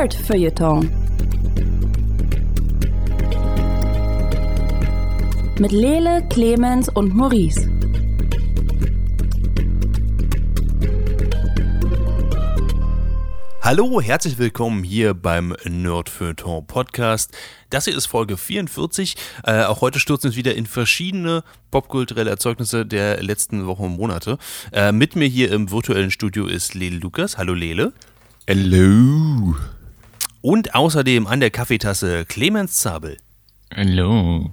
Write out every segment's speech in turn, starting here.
Nerd Feuilleton. Mit Lele, Clemens und Maurice. Hallo, herzlich willkommen hier beim Nerdfeuilleton Podcast. Das hier ist Folge 44. Äh, auch heute stürzen wir wieder in verschiedene popkulturelle Erzeugnisse der letzten Wochen und Monate. Äh, mit mir hier im virtuellen Studio ist Lele Lukas. Hallo Lele. Hello. Und außerdem an der Kaffeetasse Clemens Zabel. Hallo.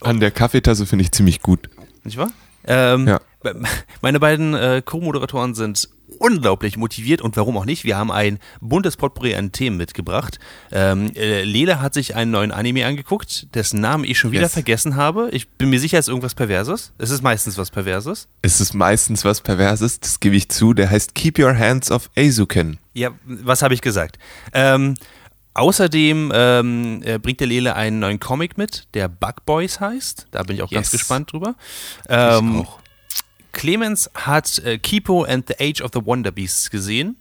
An der Kaffeetasse finde ich ziemlich gut. Nicht wahr? Ähm, Ja. Meine beiden äh, Co-Moderatoren sind unglaublich motiviert und warum auch nicht. Wir haben ein buntes Potpourri an Themen mitgebracht. Ähm, äh, Lele hat sich einen neuen Anime angeguckt, dessen Namen ich schon wieder Yes. vergessen habe. Ich bin mir sicher, es ist irgendwas Perverses. Es ist meistens was Perverses. Es ist meistens was Perverses, das gebe ich zu. Der heißt Keep Your Hands Off Azuken. Ja, was habe ich gesagt? Ähm, außerdem ähm, äh, bringt der Lele einen neuen Comic mit, der Bug Boys heißt. Da bin ich auch ganz Yes. gespannt drüber. Ich Ähm, auch. Clemens hat äh, Kipo and the Age of the Wonder Beasts gesehen.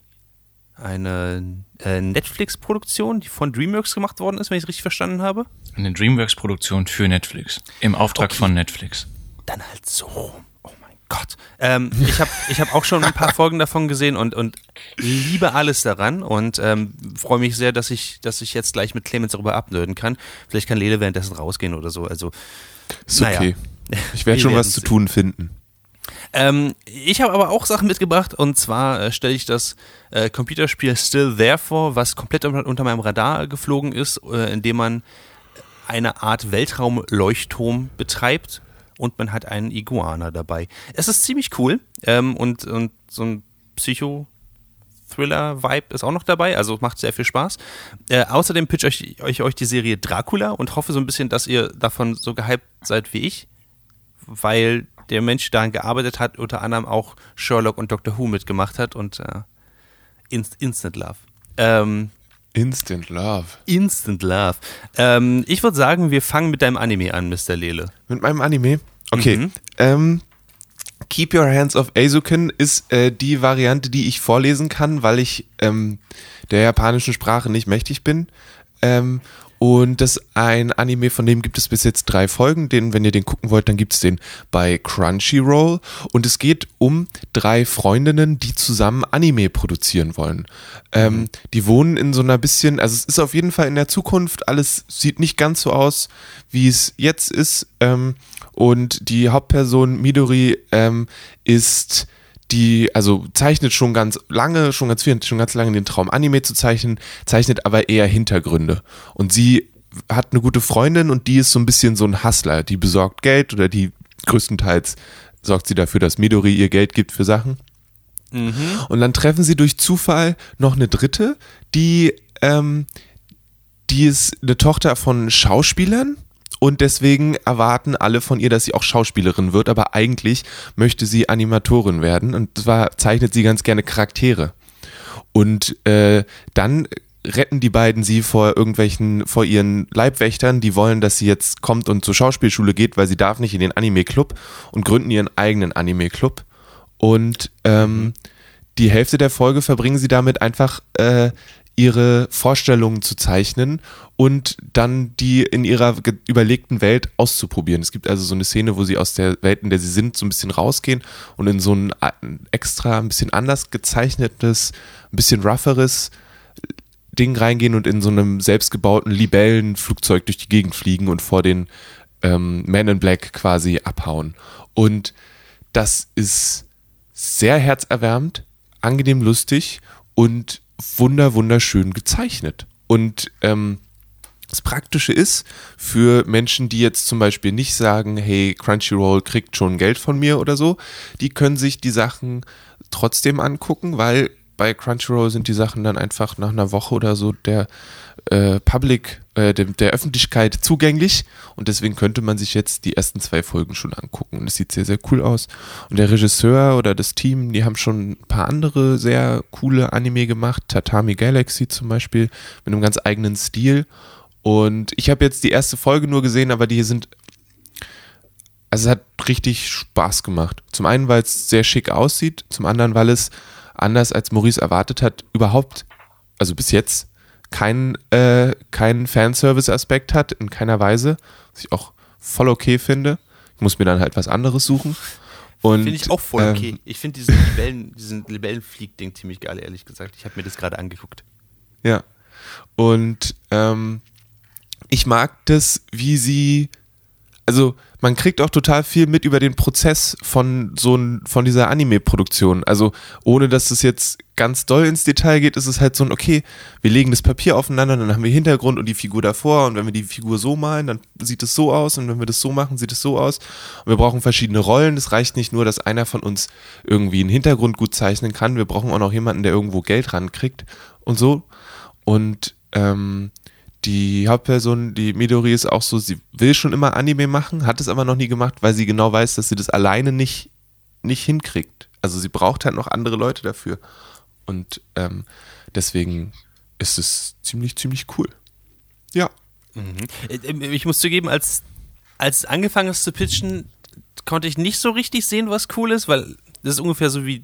Eine äh, Netflix-Produktion, die von DreamWorks gemacht worden ist, wenn ich es richtig verstanden habe. Eine Dreamworks-Produktion für Netflix. Im Auftrag Okay. von Netflix. Dann halt so. Oh mein Gott. Ähm, ich habe ich hab auch schon ein paar Folgen davon gesehen und, und liebe alles daran und ähm, freue mich sehr, dass ich, dass ich jetzt gleich mit Clemens darüber abnörden kann. Vielleicht kann Lele währenddessen rausgehen oder so. Also Ist naja. okay. Ich werde schon was zu tun finden. Ähm, ich habe aber auch Sachen mitgebracht und zwar äh, stelle ich das äh, Computerspiel Still There vor, was komplett unter, meinem Radar geflogen ist, äh, indem man eine Art Weltraumleuchtturm betreibt und man hat einen Iguana dabei. Es ist ziemlich cool ähm, und, und so ein Psycho- Thriller-Vibe ist auch noch dabei, also macht sehr viel Spaß. Äh, außerdem pitch ich euch, euch die Serie Dracula und hoffe so ein bisschen, dass ihr davon so gehypt seid wie ich weil der Mensch, der daran gearbeitet hat, unter anderem auch Sherlock und Doctor Who mitgemacht hat und äh, Inst Instant Love. Ähm, Instant Love. Instant Love. Ähm, ich würde sagen, wir fangen mit deinem Anime an, Mr. Lele. Mit meinem Anime? Okay. Mhm. Ähm, Keep Your Hands Off Azuken ist äh, die Variante, die ich vorlesen kann, weil ich ähm, der japanischen Sprache nicht mächtig bin. Und das ist ein Anime, von dem gibt es bis jetzt drei Folgen. Den, wenn ihr den gucken wollt, dann gibt es den bei Crunchyroll. Und es geht um drei Freundinnen, die zusammen Anime produzieren wollen. Ähm, die wohnen in so einer bisschen, also es ist auf jeden Fall in der Zukunft, alles sieht nicht ganz so aus, wie es jetzt ist. Ähm, und die Hauptperson Midori ähm, ist die, also zeichnet schon ganz lange, schon ganz viel, schon ganz lange den Traum, Anime zu zeichnen, zeichnet aber eher Hintergründe. Und sie hat eine gute Freundin und die ist so ein bisschen so ein Hustler, die besorgt Geld oder die größtenteils sorgt sie dafür, dass Midori ihr Geld gibt für Sachen. Und dann treffen sie durch Zufall noch eine dritte, die, ähm, die ist eine Tochter von Schauspielern und deswegen erwarten alle von ihr, dass sie auch Schauspielerin wird, aber eigentlich möchte sie Animatorin werden und zwar zeichnet sie ganz gerne Charaktere. Und äh, dann retten die beiden sie vor irgendwelchen, vor ihren Leibwächtern, die wollen, dass sie jetzt kommt und zur Schauspielschule geht, weil sie darf nicht in den Anime-Club und gründen ihren eigenen Anime-Club. Und ähm, die Hälfte der Folge verbringen sie damit einfach äh, ihre Vorstellungen zu zeichnen und dann die in ihrer überlegten Welt auszuprobieren. Es gibt also so eine Szene, wo sie aus der Welt, in der sie sind, so ein bisschen rausgehen und in so ein extra, ein bisschen anders gezeichnetes, ein bisschen rougheres Ding reingehen und in so einem selbstgebauten Libellenflugzeug durch die Gegend fliegen und vor den ähm, Men in Black quasi abhauen. Und das ist sehr herzerwärmend, angenehm lustig und wunder wunderschön gezeichnet. Und ähm, das Praktische ist für Menschen, die jetzt zum Beispiel nicht sagen, hey, Crunchyroll kriegt schon Geld von mir oder so, die können sich die Sachen trotzdem angucken, weil bei Crunchyroll sind die Sachen dann einfach nach einer Woche oder so der äh, Public, äh, dem, der Öffentlichkeit zugänglich und deswegen könnte man sich jetzt die ersten zwei Folgen schon angucken und es sieht sehr, sehr cool aus. Und der Regisseur oder das Team, die haben schon ein paar andere sehr coole Anime gemacht, Tatami Galaxy zum Beispiel, mit einem ganz eigenen Stil und ich habe jetzt die erste Folge nur gesehen, aber die sind also es hat richtig Spaß gemacht. Zum einen, weil es sehr schick aussieht, zum anderen, weil es anders als Maurice erwartet hat, überhaupt also bis jetzt, keinen äh, keinen Fanservice-Aspekt hat, in keiner Weise, was ich auch voll okay finde. Ich muss mir dann halt was anderes suchen. Finde ich auch voll ähm, okay. ich finde diesen Libellen, diesen Libellenflieg-Ding ziemlich geil, ehrlich gesagt. Ich habe mir das gerade angeguckt. Ja. Und ähm, ich mag das, wie sie, also man kriegt auch total viel mit über den Prozess von so ein, von dieser Anime-Produktion. Also ohne dass es jetzt ganz doll ins Detail geht, ist es halt so ein, okay, wir legen das Papier aufeinander, dann haben wir Hintergrund und die Figur davor und wenn wir die Figur so malen, dann sieht es so aus und wenn wir das so machen, sieht es so aus. Und wir brauchen verschiedene Rollen. Es reicht nicht nur, dass einer von uns irgendwie einen Hintergrund gut zeichnen kann. Wir brauchen auch noch jemanden, der irgendwo Geld rankriegt und so. Und ähm, die Hauptperson, die Midori, ist auch so, sie will schon immer Anime machen, hat es aber noch nie gemacht, weil sie genau weiß, dass sie das alleine nicht, nicht hinkriegt. Also sie braucht halt noch andere Leute dafür. Und ähm, deswegen ist es ziemlich, ziemlich cool. Ja. Äh, Ich muss zugeben, als, als angefangen ist zu pitchen, konnte ich nicht so richtig sehen, was cool ist, weil das ist ungefähr so wie,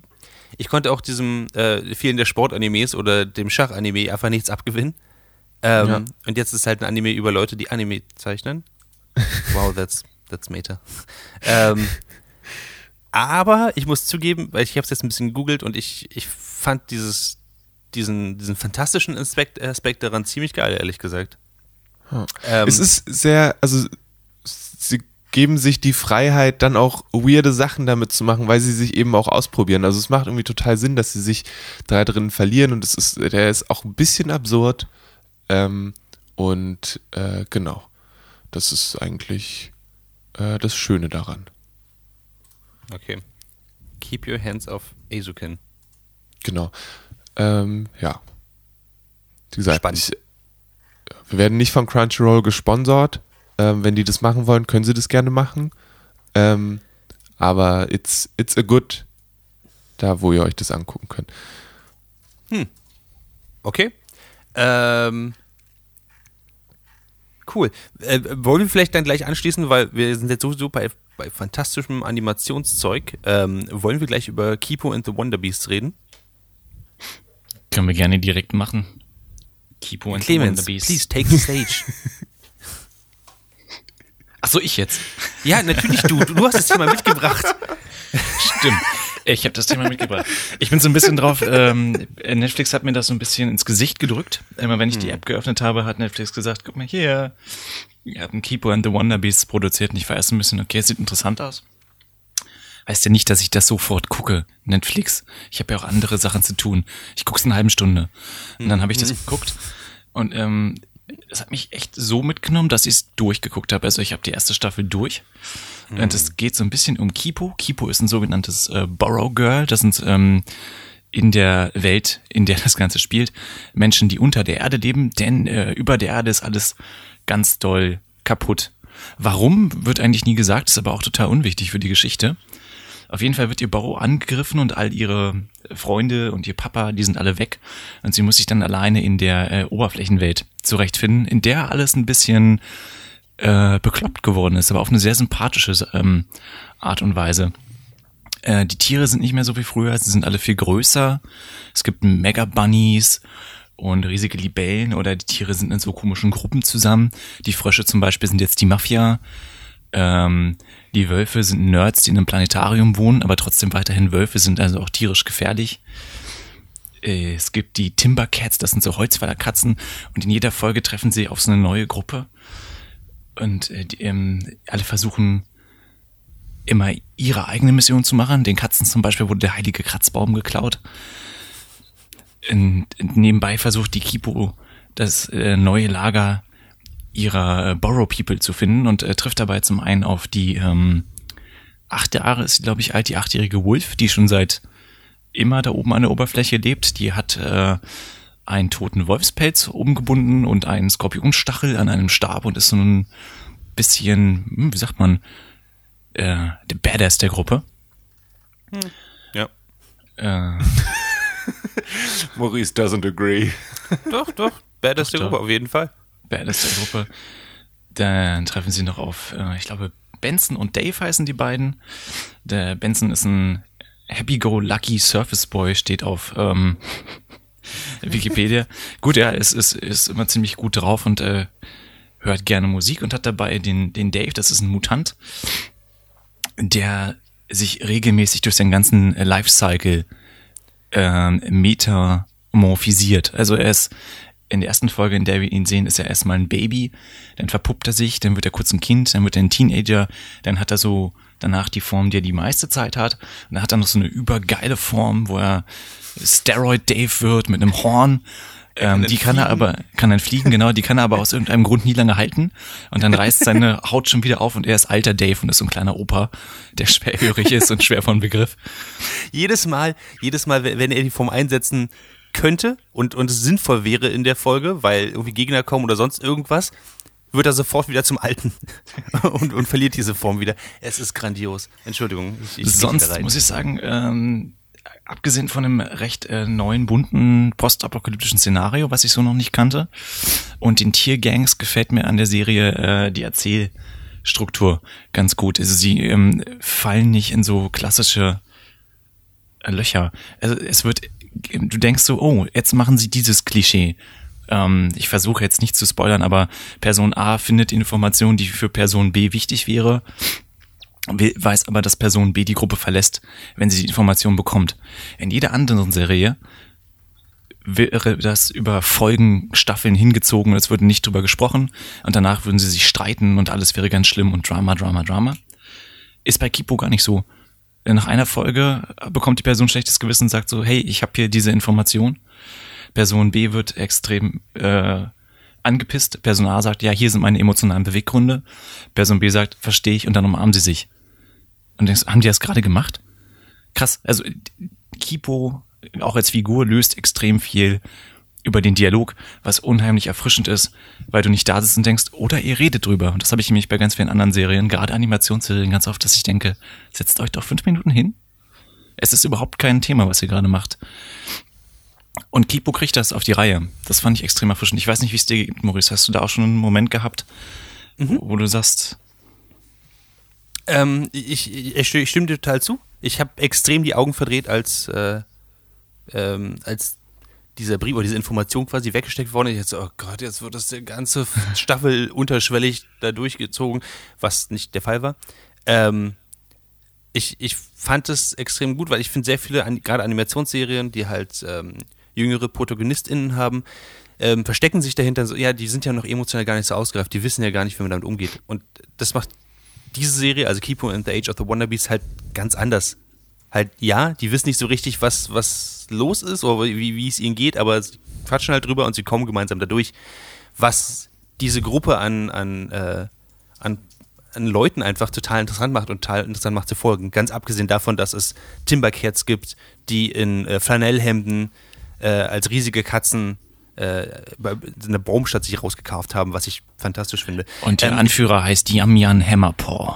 ich konnte auch diesem äh, vielen der Sportanimes oder dem Schachanime einfach nichts abgewinnen. Ähm, Ja. Und jetzt ist halt ein Anime über Leute, die Anime zeichnen. Wow, that's, that's meta. ähm, aber ich muss zugeben, weil ich habe es jetzt ein bisschen gegoogelt und ich, ich fand dieses, diesen, diesen fantastischen Aspekt, Aspekt daran ziemlich geil, ehrlich gesagt. Ähm, es ist sehr, also sie geben sich die Freiheit, dann auch weirde Sachen damit zu machen, weil sie sich eben auch ausprobieren. Also es macht irgendwie total Sinn, dass sie sich da drin verlieren und es ist, der ist auch ein bisschen absurd. Ähm, und äh, genau, das ist eigentlich äh, das Schöne daran. Okay. Keep your hands off Azukin. Genau. Ähm, ja. Wie gesagt, ich, wir werden nicht von Crunchyroll gesponsert. Ähm, wenn die das machen wollen, können sie das gerne machen. Ähm, aber it's, it's a good, da wo ihr euch das angucken könnt. Okay. Ähm, cool. Äh, wollen wir vielleicht dann gleich anschließen, weil wir sind jetzt sowieso bei, bei fantastischem Animationszeug. Ähm, wollen wir gleich über Kipo and the Wonder Beasts reden? Können wir gerne direkt machen. Kipo and the Clemens, Wonder Beast. please take the stage. Achso, ich jetzt. ja, natürlich du. Du, du hast das Thema mitgebracht. Stimmt. Ich habe das Thema mitgebracht. Ich bin so ein bisschen drauf, ähm, Netflix hat mir das so ein bisschen ins Gesicht gedrückt. Immer wenn ich die App geöffnet habe, hat Netflix gesagt, guck mal hier, ihr habt ein Keeper and the Wonder Beasts produziert und ich war erst ein bisschen, okay, es sieht interessant aus. Heißt ja nicht, dass ich das sofort gucke, Netflix. Ich habe ja auch andere Sachen zu tun. Ich gucke es eine halbe Stunde. Und dann habe ich das geguckt und ähm, es hat mich echt so mitgenommen, dass ich es durchgeguckt habe. Also ich habe die erste Staffel durch. Und es geht so ein bisschen um Kipo. Kipo ist ein sogenanntes äh, Borrow Girl. Das sind ähm, in der Welt, in der das Ganze spielt, Menschen, die unter der Erde leben, denn äh, über der Erde ist alles ganz doll kaputt. Warum, wird eigentlich nie gesagt, ist aber auch total unwichtig für die Geschichte. Auf jeden Fall wird ihr Borrow angegriffen und all ihre Freunde und ihr Papa, die sind alle weg. Und sie muss sich dann alleine in der äh, Oberflächenwelt zurechtfinden, in der alles ein bisschen äh, bekloppt geworden ist, aber auf eine sehr sympathische ähm, Art und Weise. Äh, die Tiere sind nicht mehr so wie früher, sie sind alle viel größer. Es gibt Mega Bunnies und riesige Libellen oder die Tiere sind in so komischen Gruppen zusammen. Die Frösche zum Beispiel sind jetzt die Mafia. Ähm, die Wölfe sind Nerds, die in einem Planetarium wohnen, aber trotzdem weiterhin Wölfe sind also auch tierisch gefährlich. Äh, Es gibt die Timber Cats, das sind so Holzfällerkatzen und in jeder Folge treffen sie auf so eine neue Gruppe und äh, die, ähm, alle versuchen immer ihre eigene Mission zu machen. Den Katzen zum Beispiel wurde der heilige Kratzbaum geklaut. Und nebenbei versucht die Kipo das äh, neue Lager ihrer äh, Borrow People zu finden und äh, trifft dabei zum einen auf die ähm, acht Jahre ist, glaube ich, alt, die achtjährige Wolf, die schon seit immer da oben an der Oberfläche lebt. Die hat äh, einen toten Wolfspelz umgebunden und einen Skorpionstachel an einem Stab und ist so ein bisschen, hm, wie sagt man, äh, der Badass der Gruppe. Ja. Äh, Maurice doesn't agree. Doch, doch. Badass der Doch, Gruppe, auf jeden Fall. Badass der Gruppe. Dann treffen sie noch auf, äh, ich glaube, Benson und Dave heißen die beiden. Der Benson ist ein Happy-Go-Lucky Surface Boy, steht auf ähm, Wikipedia. Gut, ja, es ist, ist immer ziemlich gut drauf und äh, hört gerne Musik und hat dabei den, den Dave, das ist ein Mutant, der sich regelmäßig durch seinen ganzen Lifecycle ähm, metamorphisiert. Also er ist in der ersten Folge, in der wir ihn sehen, ist er erstmal ein Baby, dann verpuppt er sich, dann wird er kurz ein Kind, dann wird er ein Teenager, dann hat er so danach die Form, die er die meiste Zeit hat. Und dann hat er noch so eine übergeile Form, wo er Steroid Dave wird mit einem Horn. Ähm, die kann er aber, kann dann fliegen, genau, die kann er aber aus irgendeinem Grund nie lange halten. Und dann reißt seine Haut schon wieder auf und er ist alter Dave und ist so ein kleiner Opa, der schwerhörig ist und schwer von Begriff. Jedes Mal, jedes Mal, wenn er die Form einsetzen könnte und, und es sinnvoll wäre in der Folge, weil irgendwie Gegner kommen oder sonst irgendwas, wird er sofort wieder zum Alten und, und verliert diese Form wieder. Es ist grandios. Entschuldigung. Ich, ich Sonst muss ich sagen, ähm, abgesehen von einem recht äh, neuen, bunten, postapokalyptischen Szenario, was ich so noch nicht kannte, und den Tiergangs gefällt mir an der Serie äh, die Erzählstruktur ganz gut. Also sie ähm, fallen nicht in so klassische äh, Löcher. Also es wird, du denkst so, oh, jetzt machen sie dieses Klischee. Ähm, ich versuche jetzt nicht zu spoilern, aber Person A findet Informationen, die für Person B wichtig wäre weiß aber, dass Person B die Gruppe verlässt, wenn sie die Information bekommt. In jeder anderen Serie wäre das über Folgen, Staffeln hingezogen, es würde nicht drüber gesprochen und danach würden sie sich streiten und alles wäre ganz schlimm und Drama, Drama, Drama. Ist bei Kipo gar nicht so. Nach einer Folge bekommt die Person schlechtes Gewissen und sagt so, hey, ich habe hier diese Information. Person B wird extrem äh, angepisst. Person A sagt, ja, hier sind meine emotionalen Beweggründe. Person B sagt, verstehe ich und dann umarmen sie sich. Und denkst, haben die das gerade gemacht? Krass. Also Kipo, auch als Figur, löst extrem viel über den Dialog, was unheimlich erfrischend ist, weil du nicht da sitzt und denkst, oder ihr redet drüber. Und das habe ich nämlich bei ganz vielen anderen Serien, gerade Animationsserien, ganz oft, dass ich denke, setzt euch doch fünf Minuten hin. Es ist überhaupt kein Thema, was ihr gerade macht. Und Kipo kriegt das auf die Reihe. Das fand ich extrem erfrischend. Ich weiß nicht, wie es dir geht, Maurice. Hast du da auch schon einen Moment gehabt, mhm. wo du sagst, ähm, ich, ich, ich, stimme dir total zu. Ich habe extrem die Augen verdreht, als, äh, ähm, als dieser Brief oder diese Information quasi weggesteckt worden ist. Jetzt, oh Gott, jetzt wird das die ganze Staffel unterschwellig da durchgezogen, was nicht der Fall war. Ähm, ich, ich fand es extrem gut, weil ich finde sehr viele, gerade Animationsserien, die halt ähm, jüngere ProtagonistInnen haben, ähm, verstecken sich dahinter so, ja, die sind ja noch emotional gar nicht so ausgereift, die wissen ja gar nicht, wie man damit umgeht. Und das macht diese Serie, also Kipo and the Age of the Wannabes, halt ganz anders. Halt, ja, die wissen nicht so richtig, was, was los ist oder wie, wie es ihnen geht, aber sie quatschen halt drüber und sie kommen gemeinsam dadurch. Was diese Gruppe an, an, äh, an, an Leuten einfach total interessant macht und total interessant macht zu folgen. Ganz abgesehen davon, dass es Timbercats gibt, die in äh, Flanellhemden äh, als riesige Katzen äh, eine Baumstadt sich rausgekauft haben, was ich fantastisch finde. Und der ähm, Anführer heißt Yamyan Hammerpaw.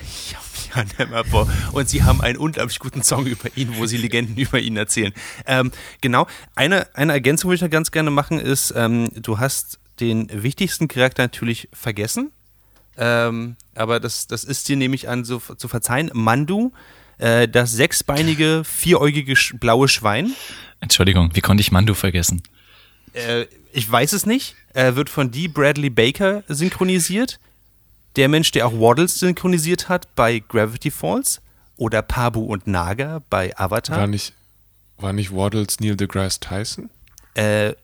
Yamyan Hammerpaw. Und sie haben einen unglaublich guten Song über ihn, wo sie Legenden über ihn erzählen. Ähm, genau. Eine, eine Ergänzung würde ich da ganz gerne machen, ist, ähm, du hast den wichtigsten Charakter natürlich vergessen. Ähm, aber das, das ist dir nämlich an so zu verzeihen. Mandu, äh, das sechsbeinige, vieräugige blaue Schwein. Entschuldigung, wie konnte ich Mandu vergessen? Äh, ich weiß es nicht. Er wird von Dee Bradley Baker synchronisiert. Der Mensch, der auch Waddles synchronisiert hat bei Gravity Falls. Oder Pabu und Naga bei Avatar. War nicht, war nicht Waddles Neil deGrasse Tyson? Äh,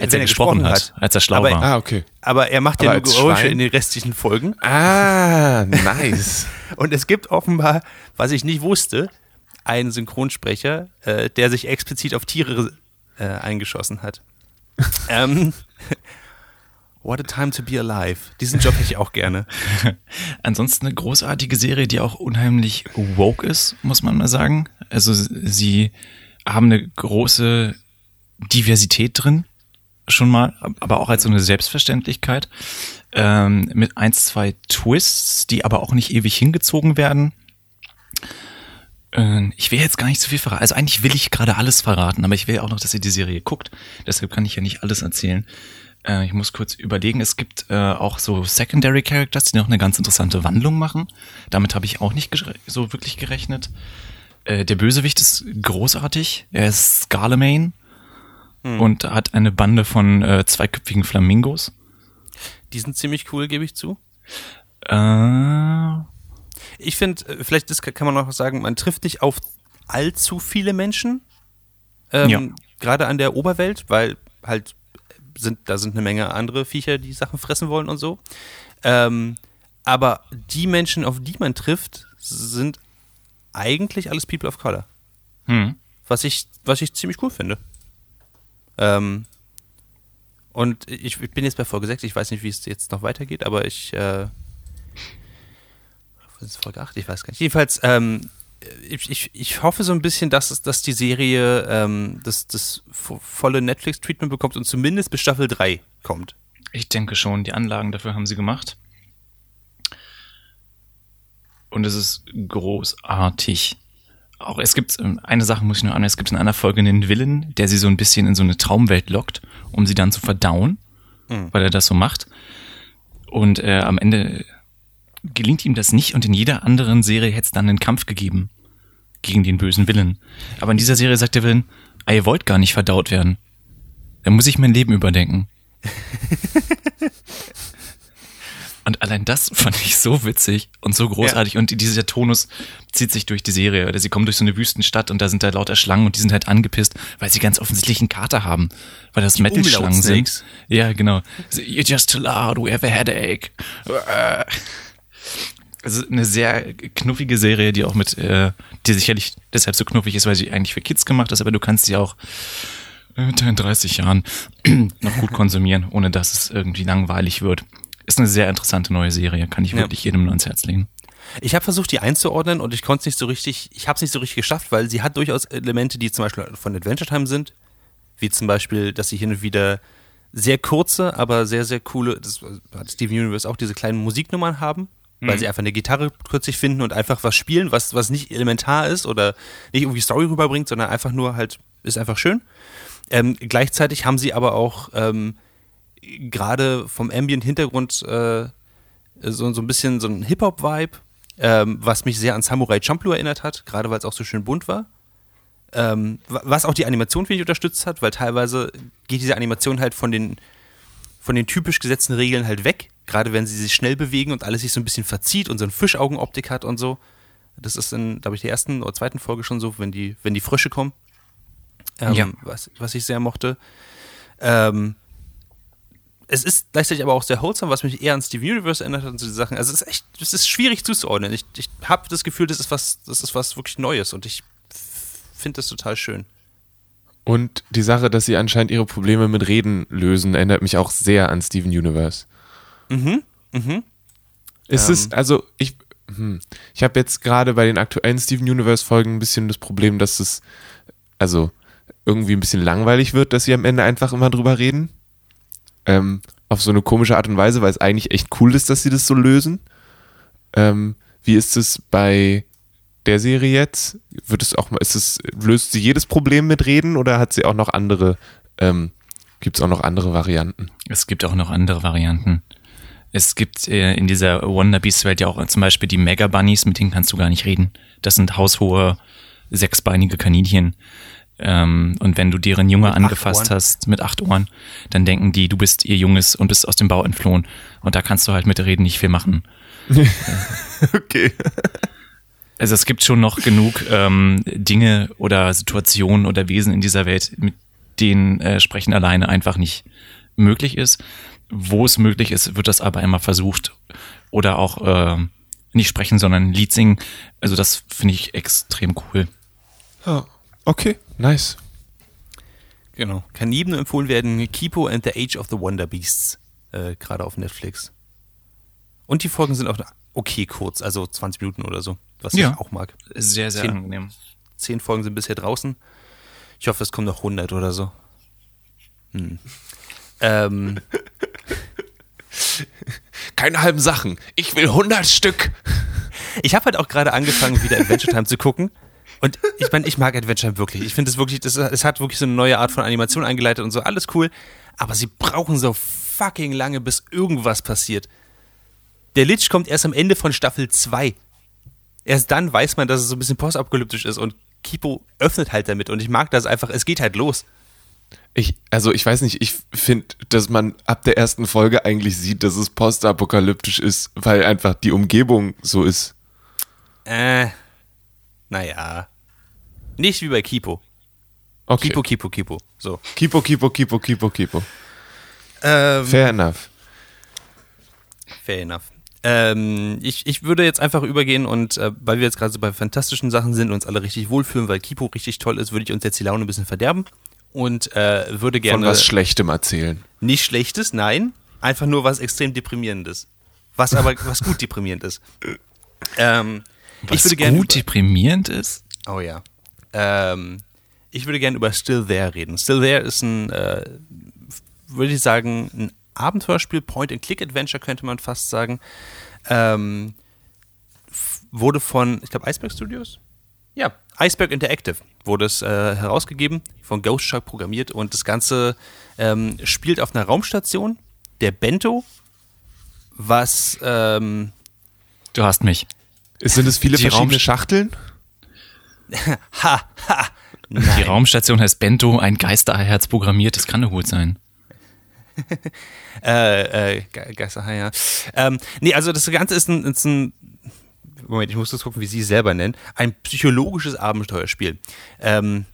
als er, er gesprochen, hat, hat, als er schlau aber, war. Ah, okay. Aber er macht aber ja nur Geräusche in den restlichen Folgen. Ah, nice. und es gibt offenbar, was ich nicht wusste, einen Synchronsprecher, äh, der sich explizit auf Tiere äh, eingeschossen hat. ähm, What a time to be alive. Diesen Job hätte ich auch gerne. Ansonsten eine großartige Serie, die auch unheimlich woke ist, muss man mal sagen. Also sie haben eine große Diversität drin, schon mal, aber auch als so eine Selbstverständlichkeit. Ähm, mit ein, zwei Twists, die aber auch nicht ewig hingezogen werden. Äh, ich will jetzt gar nicht zu viel verraten. Also eigentlich will ich gerade alles verraten, aber ich will auch noch, dass ihr die Serie guckt. Deshalb kann ich ja nicht alles erzählen. Äh, ich muss kurz überlegen. Es gibt äh, auch so Secondary Characters, die noch eine ganz interessante Wandlung machen. Damit habe ich auch nicht so wirklich gerechnet. Der Bösewicht ist großartig. Er ist Scarlemagne. Und hat eine Bande von äh, zweiköpfigen Flamingos. Die sind ziemlich cool, gebe ich zu. Äh, Ich finde, äh, vielleicht das kann man noch sagen, man trifft nicht auf allzu viele Menschen. Ähm, Ja. Gerade an der Oberwelt, weil halt sind, da sind eine Menge andere Viecher, die Sachen fressen wollen und so. Ähm, aber die Menschen, auf die man trifft, sind eigentlich alles People of Color. hm. Was ich, was ich ziemlich cool finde. Ähm, und ich, ich bin jetzt bei Folge 6, ich weiß nicht, wie es jetzt noch weitergeht, aber ich. Äh, ist Folge 8? Ich weiß gar nicht. Jedenfalls, ähm, ich, ich, ich hoffe so ein bisschen, dass, dass die Serie ähm, das, das vo- volle Netflix-Treatment bekommt und zumindest bis Staffel 3 kommt. Ich denke schon, die Anlagen dafür haben sie gemacht. Und es ist großartig. Auch es gibt ähm, eine Sache muss ich noch an, es gibt in einer Folge einen Villain, der sie so ein bisschen in so eine Traumwelt lockt, um sie dann zu verdauen, weil er das so macht. Und äh, am Ende gelingt ihm das nicht und in jeder anderen Serie hätte es dann einen Kampf gegeben gegen den bösen Villain. Aber in dieser Serie sagt der Villain, ah, ihr wollt gar nicht verdaut werden. Dann muss ich mein Leben überdenken. Und allein das fand ich so witzig und so großartig. Und dieser Tonus zieht sich durch die Serie. Oder sie kommen durch so eine Wüstenstadt und da sind da lauter Schlangen und die sind halt angepisst, weil sie ganz offensichtlich einen Kater haben. Weil das Metal-Schlangen sind. Ja, genau. You're just too loud, we have a headache. Also eine sehr knuffige Serie, die auch mit, äh, die sicherlich deshalb so knuffig ist, weil sie eigentlich für Kids gemacht ist, aber du kannst sie auch äh, mit deinen 30 Jahren noch gut konsumieren, ohne dass es irgendwie langweilig wird. Ist eine sehr interessante neue Serie, kann ich Ja. wirklich jedem nur ans Herz legen. Ich habe versucht, die einzuordnen und ich konnte es nicht so richtig, ich habe es nicht so richtig geschafft, weil sie hat durchaus Elemente, die zum Beispiel von Adventure Time sind, wie zum Beispiel, dass sie hin und wieder sehr kurze, aber sehr, sehr coole, das hat Steven Universe auch, diese kleinen Musiknummern haben, weil sie einfach eine Gitarre kürzlich finden und einfach was spielen, was, was nicht elementar ist oder nicht irgendwie Story rüberbringt, sondern einfach nur halt, ist einfach schön. Ähm, gleichzeitig haben sie aber auch ähm, gerade vom Ambient-Hintergrund äh, so, so ein bisschen so ein Hip-Hop-Vibe, ähm, was mich sehr an Samurai Champloo erinnert hat, gerade weil es auch so schön bunt war. Ähm, wa- was auch die Animation, finde ich, unterstützt hat, weil teilweise geht diese Animation halt von den, von den typisch gesetzten Regeln halt weg, gerade wenn sie sich schnell bewegen und alles sich so ein bisschen verzieht und so eine Fischaugenoptik hat und so. Das ist in, glaube ich, der ersten oder zweiten Folge schon so, wenn die, wenn die Frösche kommen. Ähm, Ja. was, was ich sehr mochte. Ähm, es ist gleichzeitig aber auch sehr wholesome, was mich eher an Steven Universe erinnert hat und so die Sachen. Also es ist echt, es ist schwierig zuzuordnen. Ich, ich habe das Gefühl, das ist was, das ist was wirklich Neues und ich finde das total schön. Und die Sache, dass sie anscheinend ihre Probleme mit Reden lösen, erinnert mich auch sehr an Steven Universe. Mhm, mhm. Es Ähm. ist, also ich, hm, ich habe jetzt gerade bei den aktuellen Steven Universe Folgen ein bisschen das Problem, dass es, also irgendwie ein bisschen langweilig wird, dass sie am Ende einfach immer drüber reden. Ähm, auf so eine komische Art und Weise, weil es eigentlich echt cool ist, dass sie das so lösen. Ähm, wie ist es bei der Serie jetzt? Wird es auch mal, ist es, löst sie jedes Problem mit Reden oder hat sie auch noch andere, ähm, gibt es auch noch andere Varianten? Es gibt auch noch andere Varianten. Es gibt äh, in dieser Wonder Beast Welt ja auch zum Beispiel die Mega Bunnies, mit denen kannst du gar nicht reden. Das sind haushohe, sechsbeinige Kaninchen. Ähm, und wenn du deren Junge acht angefasst hast mit acht Ohren, dann denken die, du bist ihr Junges und bist aus dem Bau entflohen. Und da kannst du halt mit Reden nicht viel machen. Okay. Also es gibt schon noch genug ähm, Dinge oder Situationen oder Wesen in dieser Welt, mit denen äh, Sprechen alleine einfach nicht möglich ist. Wo es möglich ist, wird das aber immer versucht. Oder auch äh, nicht sprechen, sondern Lied singen. Also das finde ich extrem cool. Ja. Okay, nice. Genau. Kann jedem nur empfohlen werden, Kipo and the Age of the Wonder Beasts, äh, gerade auf Netflix. Und die Folgen sind auch okay kurz, also 20 Minuten oder so, was Ja. ich auch mag. Sehr, sehr Zehn- angenehm. Zehn Folgen sind bisher draußen. Ich hoffe, es kommen noch 100 oder so. Hm. Ähm, Keine halben Sachen. Ich will 100 Stück. ich habe halt auch gerade angefangen, wieder Adventure Time zu gucken. Und ich meine, ich mag Adventure Time wirklich. Ich finde es wirklich, das, es hat wirklich so eine neue Art von Animation eingeleitet und so, alles cool. Aber sie brauchen so fucking lange, bis irgendwas passiert. Der Lich kommt erst am Ende von Staffel 2. Erst dann weiß man, dass es so ein bisschen postapokalyptisch ist und Kipo öffnet halt damit und ich mag das einfach, es geht halt los. Ich, also ich weiß nicht, ich finde, dass man ab der ersten Folge eigentlich sieht, dass es postapokalyptisch ist, weil einfach die Umgebung so ist. Äh, naja. Nicht wie bei Kipo. Okay. Kipo, Kipo, Kipo. So. Kipo, Kipo, Kipo, Kipo, Kipo. Ähm, Fair enough. Fair enough. Ähm, ich, ich würde jetzt einfach übergehen und äh, weil wir jetzt gerade so bei fantastischen Sachen sind und uns alle richtig wohlfühlen, weil Kipo richtig toll ist, würde ich uns jetzt die Laune ein bisschen verderben und äh, würde Von gerne was Schlechtem erzählen. nicht Schlechtes, nein, einfach nur was extrem deprimierendes, was aber was gut deprimierend ist. Ähm, Was ich würde gerne gut deprimierend ist? Oh ja. Ähm, ich würde gerne über Still There reden. Still There ist ein, äh, würde ich sagen, ein Abenteuerspiel, Point-and-Click-Adventure könnte man fast sagen. Ähm, wurde von, ich glaube, Iceberg Studios? Ja, Iceberg Interactive wurde es äh, herausgegeben, von Ghost Shark programmiert und das Ganze ähm, spielt auf einer Raumstation, der Bento, was ähm, Du hast mich. Sind es viele Die verschiedene Raumst- Schachteln? ha, ha, Die. Raumstation heißt Bento, ein Geisterherz programmiert, das kann doch gut sein. Äh, äh, Ge- Geisterhai, ja. Ähm, nee, also das Ganze ist ein, ist ein Moment, ich muss das gucken, wie sie es selber nennen. Ein psychologisches Abenteuerspiel. Ähm,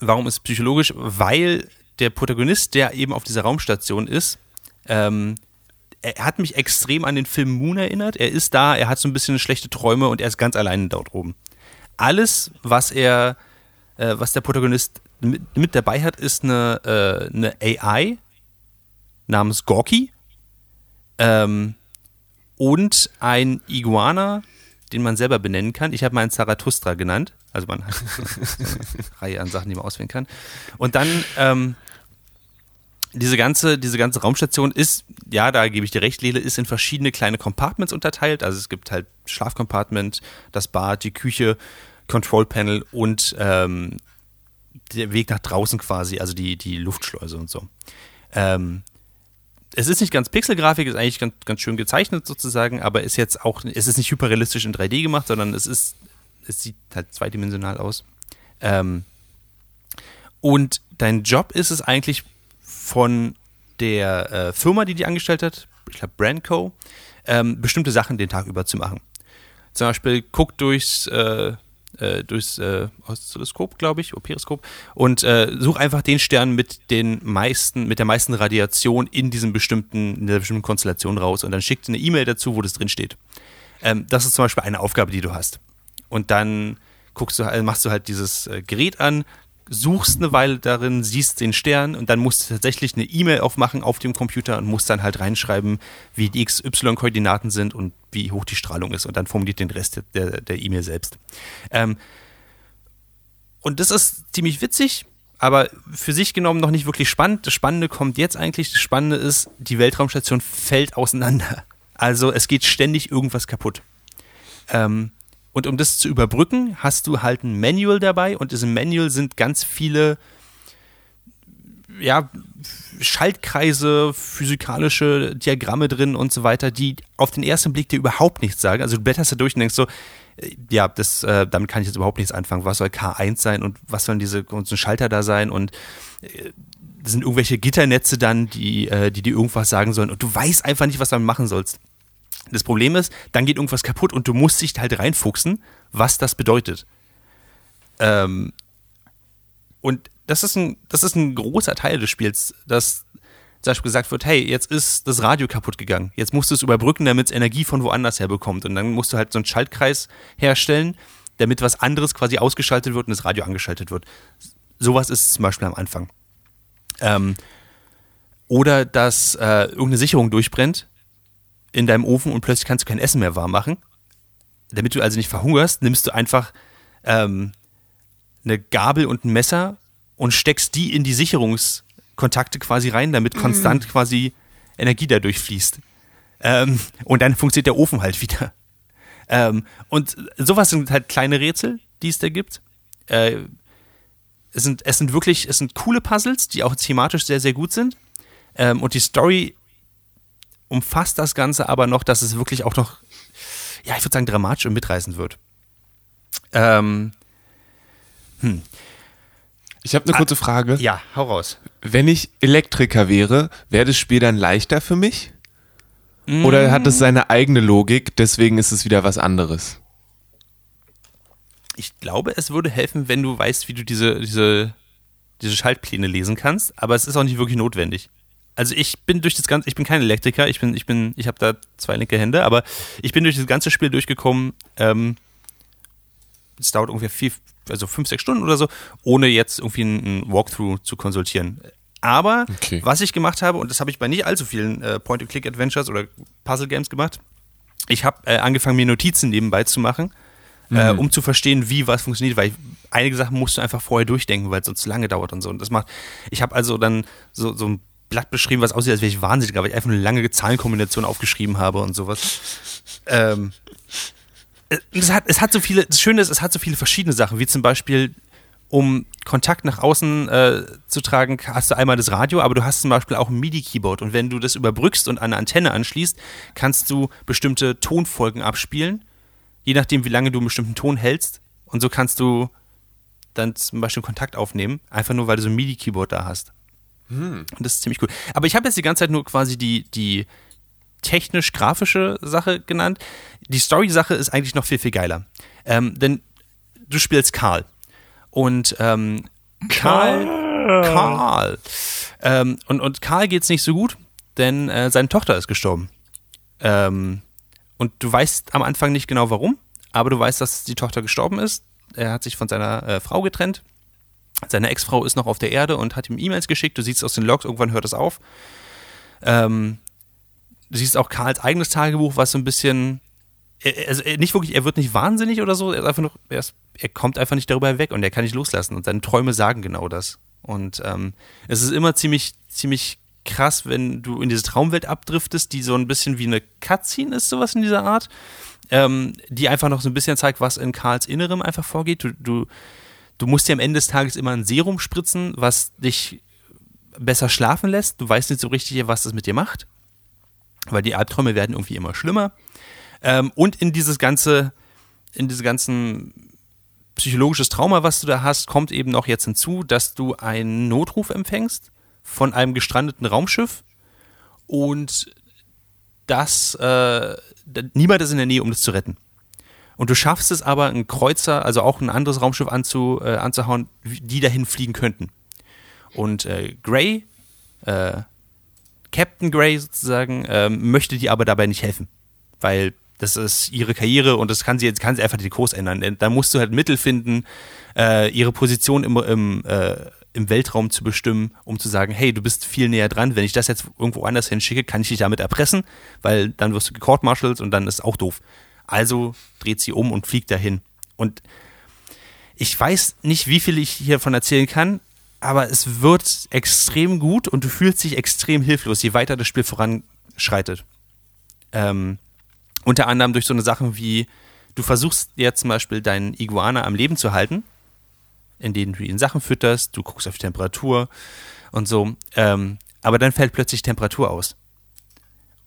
warum ist es psychologisch? Weil der Protagonist, der eben auf dieser Raumstation ist, ähm, er hat mich extrem an den Film Moon erinnert. Er ist da, er hat so ein bisschen schlechte Träume und er ist ganz alleine dort oben. Alles, was er, äh, was der Protagonist mit, mit dabei hat, ist eine, äh, eine AI namens Gorky ähm, und ein Iguana, den man selber benennen kann. Ich habe meinen Zarathustra genannt. Also man hat eine Reihe an Sachen, die man auswählen kann. Und dann ähm, diese ganze, diese ganze Raumstation ist, ja, da gebe ich dir recht, Lele, ist in verschiedene kleine Compartments unterteilt. Also es gibt halt Schlafcompartment, das Bad, die Küche, Control Panel und ähm, der Weg nach draußen quasi, also die, die Luftschleuse und so. Ähm, es ist nicht ganz Pixelgrafik, ist eigentlich ganz, ganz schön gezeichnet sozusagen, aber ist jetzt auch, es ist nicht hyperrealistisch in 3D gemacht, sondern es ist, es sieht halt zweidimensional aus. Ähm, und dein Job ist es eigentlich von der äh, Firma, die die angestellt hat, ich glaube Brandco, ähm, bestimmte Sachen den Tag über zu machen. Zum Beispiel guck durchs, äh, äh, durchs äh, Oszilloskop, glaube ich, oder Periskop, und äh, such einfach den Stern mit den meisten, mit der meisten Radiation in diesem bestimmten, in der bestimmten Konstellation raus und dann schickt eine E-Mail dazu, wo das drin steht. Ähm, das ist zum Beispiel eine Aufgabe, die du hast. Und dann guckst du, äh, machst du halt dieses äh, Gerät an, suchst eine Weile darin, siehst den Stern und dann musst du tatsächlich eine E-Mail aufmachen auf dem Computer und musst dann halt reinschreiben, wie die XY-Koordinaten sind und wie hoch die Strahlung ist und dann formuliert den Rest der, der E-Mail selbst. Ähm, und das ist ziemlich witzig, aber für sich genommen noch nicht wirklich spannend. Das Spannende kommt jetzt eigentlich. Das Spannende ist, die Weltraumstation fällt auseinander. Also es geht ständig irgendwas kaputt. Ähm, und um das zu überbrücken, hast du halt ein Manual dabei und in diesem Manual sind ganz viele ja, Schaltkreise, physikalische Diagramme drin und so weiter, die auf den ersten Blick dir überhaupt nichts sagen. Also du blätterst da durch und denkst so, äh, ja, das, äh, damit kann ich jetzt überhaupt nichts anfangen. Was soll K1 sein und was sollen diese ganzen Schalter da sein und äh, sind irgendwelche Gitternetze dann, die, äh, die dir irgendwas sagen sollen und du weißt einfach nicht, was du damit machen sollst. Das Problem ist, dann geht irgendwas kaputt und du musst dich halt reinfuchsen, was das bedeutet. Ähm, und das ist, ein, das ist ein großer Teil des Spiels, dass zum Beispiel gesagt wird, hey, jetzt ist das Radio kaputt gegangen. Jetzt musst du es überbrücken, damit es Energie von woanders her bekommt. Und dann musst du halt so einen Schaltkreis herstellen, damit was anderes quasi ausgeschaltet wird und das Radio angeschaltet wird. Sowas ist zum Beispiel am Anfang. Ähm, oder dass äh, irgendeine Sicherung durchbrennt in deinem Ofen und plötzlich kannst du kein Essen mehr warm machen. Damit du also nicht verhungerst, nimmst du einfach ähm, eine Gabel und ein Messer und steckst die in die Sicherungskontakte quasi rein, damit konstant quasi Energie dadurch fließt. Ähm, und dann funktioniert der Ofen halt wieder. Ähm, und sowas sind halt kleine Rätsel, die es da gibt. Äh, es sind, es sind wirklich, es sind coole Puzzles, die auch thematisch sehr, sehr gut sind. Ähm, und die Story umfasst das Ganze aber noch, dass es wirklich auch noch, ja, ich würde sagen, dramatisch und mitreißend wird. Ähm, hm. Ich habe eine Ah. kurze Frage. Ja, hau raus. Wenn ich Elektriker wäre, wäre das Spiel dann leichter für mich? Oder hat es seine eigene Logik, deswegen ist es wieder was anderes? Ich glaube, es würde helfen, wenn du weißt, wie du diese, diese, diese Schaltpläne lesen kannst, aber es ist auch nicht wirklich notwendig. Also ich bin durch das ganze, ich bin kein Elektriker, ich bin, ich bin, ich habe da zwei linke Hände, aber ich bin durch das ganze Spiel durchgekommen. Ähm, es dauert ungefähr vier, also fünf, sechs Stunden oder so, ohne jetzt irgendwie einen Walkthrough zu konsultieren. Aber Okay. was ich gemacht habe, und das habe ich bei nicht allzu vielen äh, Point-and-Click-Adventures oder Puzzle-Games gemacht, ich habe äh, angefangen, mir Notizen nebenbei zu machen, äh, um zu verstehen, wie was funktioniert, weil ich, einige Sachen musst du einfach vorher durchdenken, weil es sonst zu lange dauert und so. Und das macht, ich habe also dann so, so ein Blatt beschrieben, was aussieht, als wäre ich wahnsinnig, weil ich einfach eine lange Zahlenkombination aufgeschrieben habe und sowas. Ähm, äh, es, hat, es hat so viele, das Schöne ist, es hat so viele verschiedene Sachen, wie zum Beispiel, um Kontakt nach außen äh, zu tragen, hast du einmal das Radio, aber du hast zum Beispiel auch ein MIDI-Keyboard und wenn du das überbrückst und eine Antenne anschließt, kannst du bestimmte Tonfolgen abspielen, je nachdem, wie lange du einen bestimmten Ton hältst und so kannst du dann zum Beispiel Kontakt aufnehmen, einfach nur, weil du so ein MIDI-Keyboard da hast. Und das ist ziemlich cool. Aber ich habe jetzt die ganze Zeit nur quasi die, die technisch-grafische Sache genannt. Die Story-Sache ist eigentlich noch viel, viel geiler. Ähm, denn du spielst Karl. Und ähm, Karl. Karl. Ähm, und, und Karl geht's nicht so gut, denn äh, seine Tochter ist gestorben. Ähm, und du weißt am Anfang nicht genau warum, aber du weißt, dass die Tochter gestorben ist. Er hat sich von seiner äh, Frau getrennt. Seine Ex-Frau ist noch auf der Erde und hat ihm E-Mails geschickt. Du siehst aus den Logs, irgendwann hört es auf. Ähm, du siehst auch Karls eigenes Tagebuch, was so ein bisschen, er- also nicht wirklich, er wird nicht wahnsinnig oder so, er ist einfach nur, er, ist, er kommt einfach nicht darüber weg und er kann nicht loslassen und seine Träume sagen genau das. Und ähm, es ist immer ziemlich, ziemlich krass, wenn du in diese Traumwelt abdriftest, die so ein bisschen wie eine Cutscene ist, sowas in dieser Art, ähm, die einfach noch so ein bisschen zeigt, was in Karls Innerem einfach vorgeht. Du, du, du musst dir am Ende des Tages immer ein Serum spritzen, was dich besser schlafen lässt. Du weißt nicht so richtig, was das mit dir macht, weil die Albträume werden irgendwie immer schlimmer. Ähm, und in dieses ganze, in diese ganzen psychologisches Trauma, was du da hast, kommt eben noch jetzt hinzu, dass du einen Notruf empfängst von einem gestrandeten Raumschiff und das äh, niemand ist in der Nähe, um das zu retten. Und du schaffst es aber, einen Kreuzer, also auch ein anderes Raumschiff anzu, äh, anzuhauen, die dahin fliegen könnten. Und äh, Gray, äh, Captain Gray sozusagen, ähm, möchte dir aber dabei nicht helfen. Weil das ist ihre Karriere und das kann sie jetzt kann sie einfach den Kurs ändern. Da musst du halt Mittel finden, äh, ihre Position im, im, äh, im Weltraum zu bestimmen, um zu sagen, hey, du bist viel näher dran. Wenn ich das jetzt irgendwo anders hinschicke, kann ich dich damit erpressen, weil dann wirst du gecourt-martialt und dann ist auch doof. Also dreht sie um und fliegt dahin. Und ich weiß nicht, wie viel ich hiervon erzählen kann, aber es wird extrem gut und du fühlst dich extrem hilflos, je weiter das Spiel voranschreitet. Ähm, unter anderem durch so eine Sachen wie, du versuchst jetzt zum Beispiel deinen Iguana am Leben zu halten, indem du ihn Sachen fütterst, du guckst auf die Temperatur und so, ähm, aber dann fällt plötzlich Temperatur aus.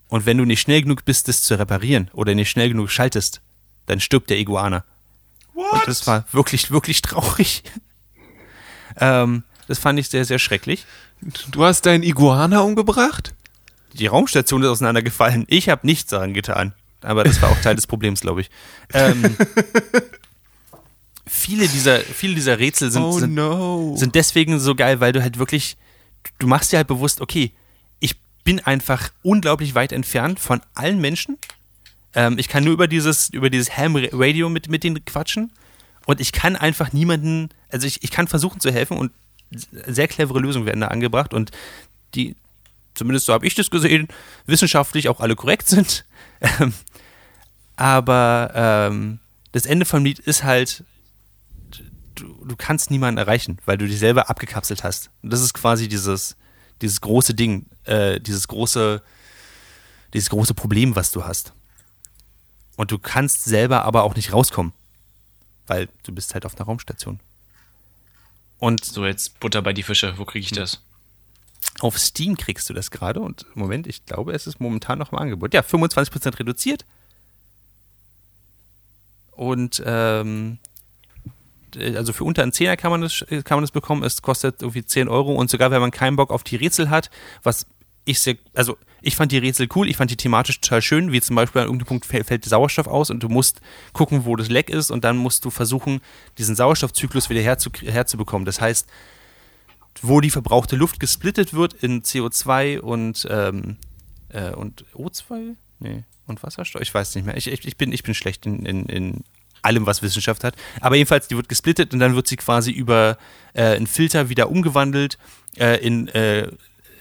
Und wenn du nicht schnell genug bist, das zu reparieren oder nicht schnell genug schaltest, dann stirbt der Iguana. Und das war wirklich, wirklich traurig. ähm, das fand ich sehr, sehr schrecklich. Du hast deinen Iguana umgebracht? Die Raumstation ist auseinandergefallen. Ich habe nichts daran getan. Aber das war auch Teil des Problems, glaube ich. Ähm, viele, dieser, viele dieser Rätsel sind, oh sind, no. sind deswegen so geil, weil du halt wirklich, du machst dir halt bewusst, okay, bin einfach unglaublich weit entfernt von allen Menschen. Ähm, ich kann nur über dieses, über dieses Ham-Radio mit, mit denen quatschen. Und ich kann einfach niemanden, also ich, ich kann versuchen zu helfen und sehr clevere Lösungen werden da angebracht und die, zumindest so habe ich das gesehen, wissenschaftlich auch alle korrekt sind. Ähm, aber ähm, das Ende vom Lied ist halt, du, du kannst niemanden erreichen, weil du dich selber abgekapselt hast. Und das ist quasi dieses, dieses große Ding, äh, dieses große, dieses große Problem, was du hast. Und du kannst selber aber auch nicht rauskommen, weil du bist halt auf einer Raumstation. Und So, jetzt Butter bei die Fische. Wo kriege ich das? auf Steam kriegst du das gerade und Moment, ich glaube, es ist momentan noch im Angebot. Ja, 25% reduziert. Und ähm, äh, also für unter einen Zehner kann man das, kann man das bekommen. Es kostet irgendwie 10 Euro und sogar wenn man keinen Bock auf die Rätsel hat, was ich sehr, also ich fand die Rätsel cool, ich fand die thematisch total schön, wie zum Beispiel an irgendeinem Punkt fällt, Sauerstoff aus und du musst gucken, wo das Leck ist und dann musst du versuchen, diesen Sauerstoffzyklus wieder herzu, herzubekommen. Das heißt, wo die verbrauchte Luft gesplittet wird in CO2 und, ähm, äh, und O2? Nee, und Wasserstoff? Ich weiß nicht mehr. Ich, ich, ich, bin, ich bin schlecht in, in, in allem, was Wissenschaft hat. Aber jedenfalls, die wird gesplittet und dann wird sie quasi über äh, einen Filter wieder umgewandelt äh, in äh,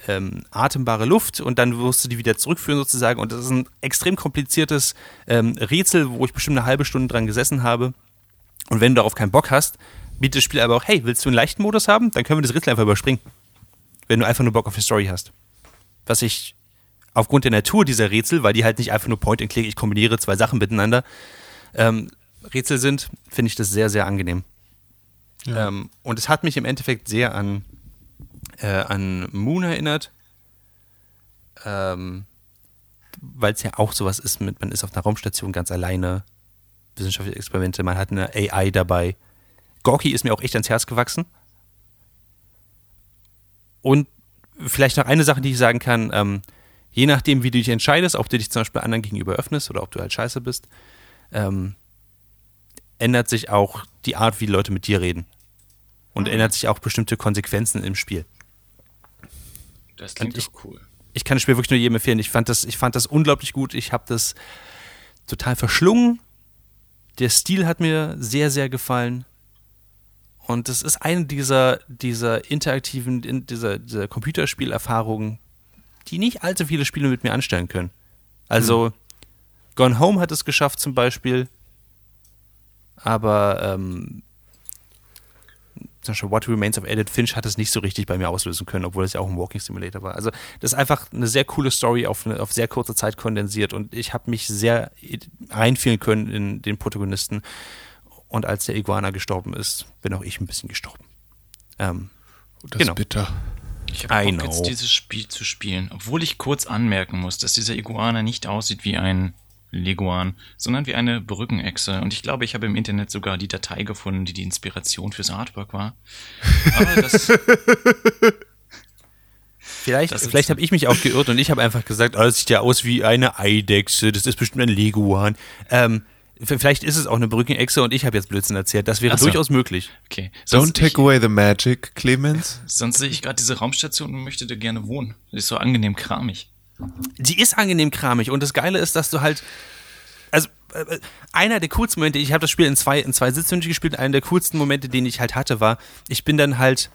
ähm, atembare Luft und dann wirst du die wieder zurückführen sozusagen. Und das ist ein extrem kompliziertes ähm, Rätsel, wo ich bestimmt eine halbe Stunde dran gesessen habe. Und wenn du darauf keinen Bock hast, bietet das Spiel aber auch, hey, willst du einen leichten Modus haben? Dann können wir das Rätsel einfach überspringen. Wenn du einfach nur Bock auf die Story hast. Was ich aufgrund der Natur dieser Rätsel, weil die halt nicht einfach nur Point and Click, ich kombiniere zwei Sachen miteinander, ähm, Rätsel sind, finde ich das sehr, sehr angenehm. Ja. Ähm, und es hat mich im Endeffekt sehr an, äh, an Moon erinnert, ähm, weil es ja auch sowas ist mit, man ist auf einer Raumstation ganz alleine, wissenschaftliche Experimente, man hat eine AI dabei. Gorky ist mir auch echt ans Herz gewachsen. Und vielleicht noch eine Sache, die ich sagen kann, ähm, je nachdem, wie du dich entscheidest, ob du dich zum Beispiel anderen gegenüber öffnest oder ob du halt scheiße bist, ähm, ändert sich auch die Art, wie Leute mit dir reden. Und ändert sich auch bestimmte Konsequenzen im Spiel. Das klingt ich, doch cool. Ich kann das Spiel wirklich nur jedem empfehlen. Ich fand das, ich fand das unglaublich gut. Ich habe das total verschlungen. Der Stil hat mir sehr, sehr gefallen. Und das ist eine dieser, dieser interaktiven, dieser, dieser Computerspielerfahrungen, die nicht allzu viele Spiele mit mir anstellen können. Also, hm. Gone Home hat es geschafft zum Beispiel, aber ähm, zum Beispiel What Remains of Edith Finch hat es nicht so richtig bei mir auslösen können, obwohl es ja auch ein Walking Simulator war. Also das ist einfach eine sehr coole Story auf, eine, auf sehr kurze Zeit kondensiert und ich habe mich sehr einfühlen können in den Protagonisten. Und als der Iguana gestorben ist, bin auch ich ein bisschen gestorben. Ähm, das genau. ist bitter. Ich habe Bock, jetzt dieses Spiel zu spielen, obwohl ich kurz anmerken muss, dass dieser Iguana nicht aussieht wie ein Leguan, sondern wie eine Brückenechse. Und ich glaube, ich habe im Internet sogar die Datei gefunden, die die Inspiration fürs Artwork war. Aber das. Vielleicht, vielleicht habe ich mich auch geirrt und ich habe einfach gesagt, oh, das sieht ja aus wie eine Eidechse, das ist bestimmt ein Leguan. Ähm, Vielleicht ist es auch eine Brückenechse und ich habe jetzt Blödsinn erzählt. Das wäre so. durchaus möglich. Okay. Sonst Don't take ich, away the magic, Clemens. Sonst sehe ich gerade diese Raumstation und möchte da gerne wohnen. Die ist so angenehm kramig. Die ist angenehm kramig und das Geile ist, dass du halt also äh, einer der coolsten Momente, ich habe das Spiel in zwei, in zwei Sitzungen gespielt, einer der coolsten Momente, den ich halt hatte, war, ich bin dann halt,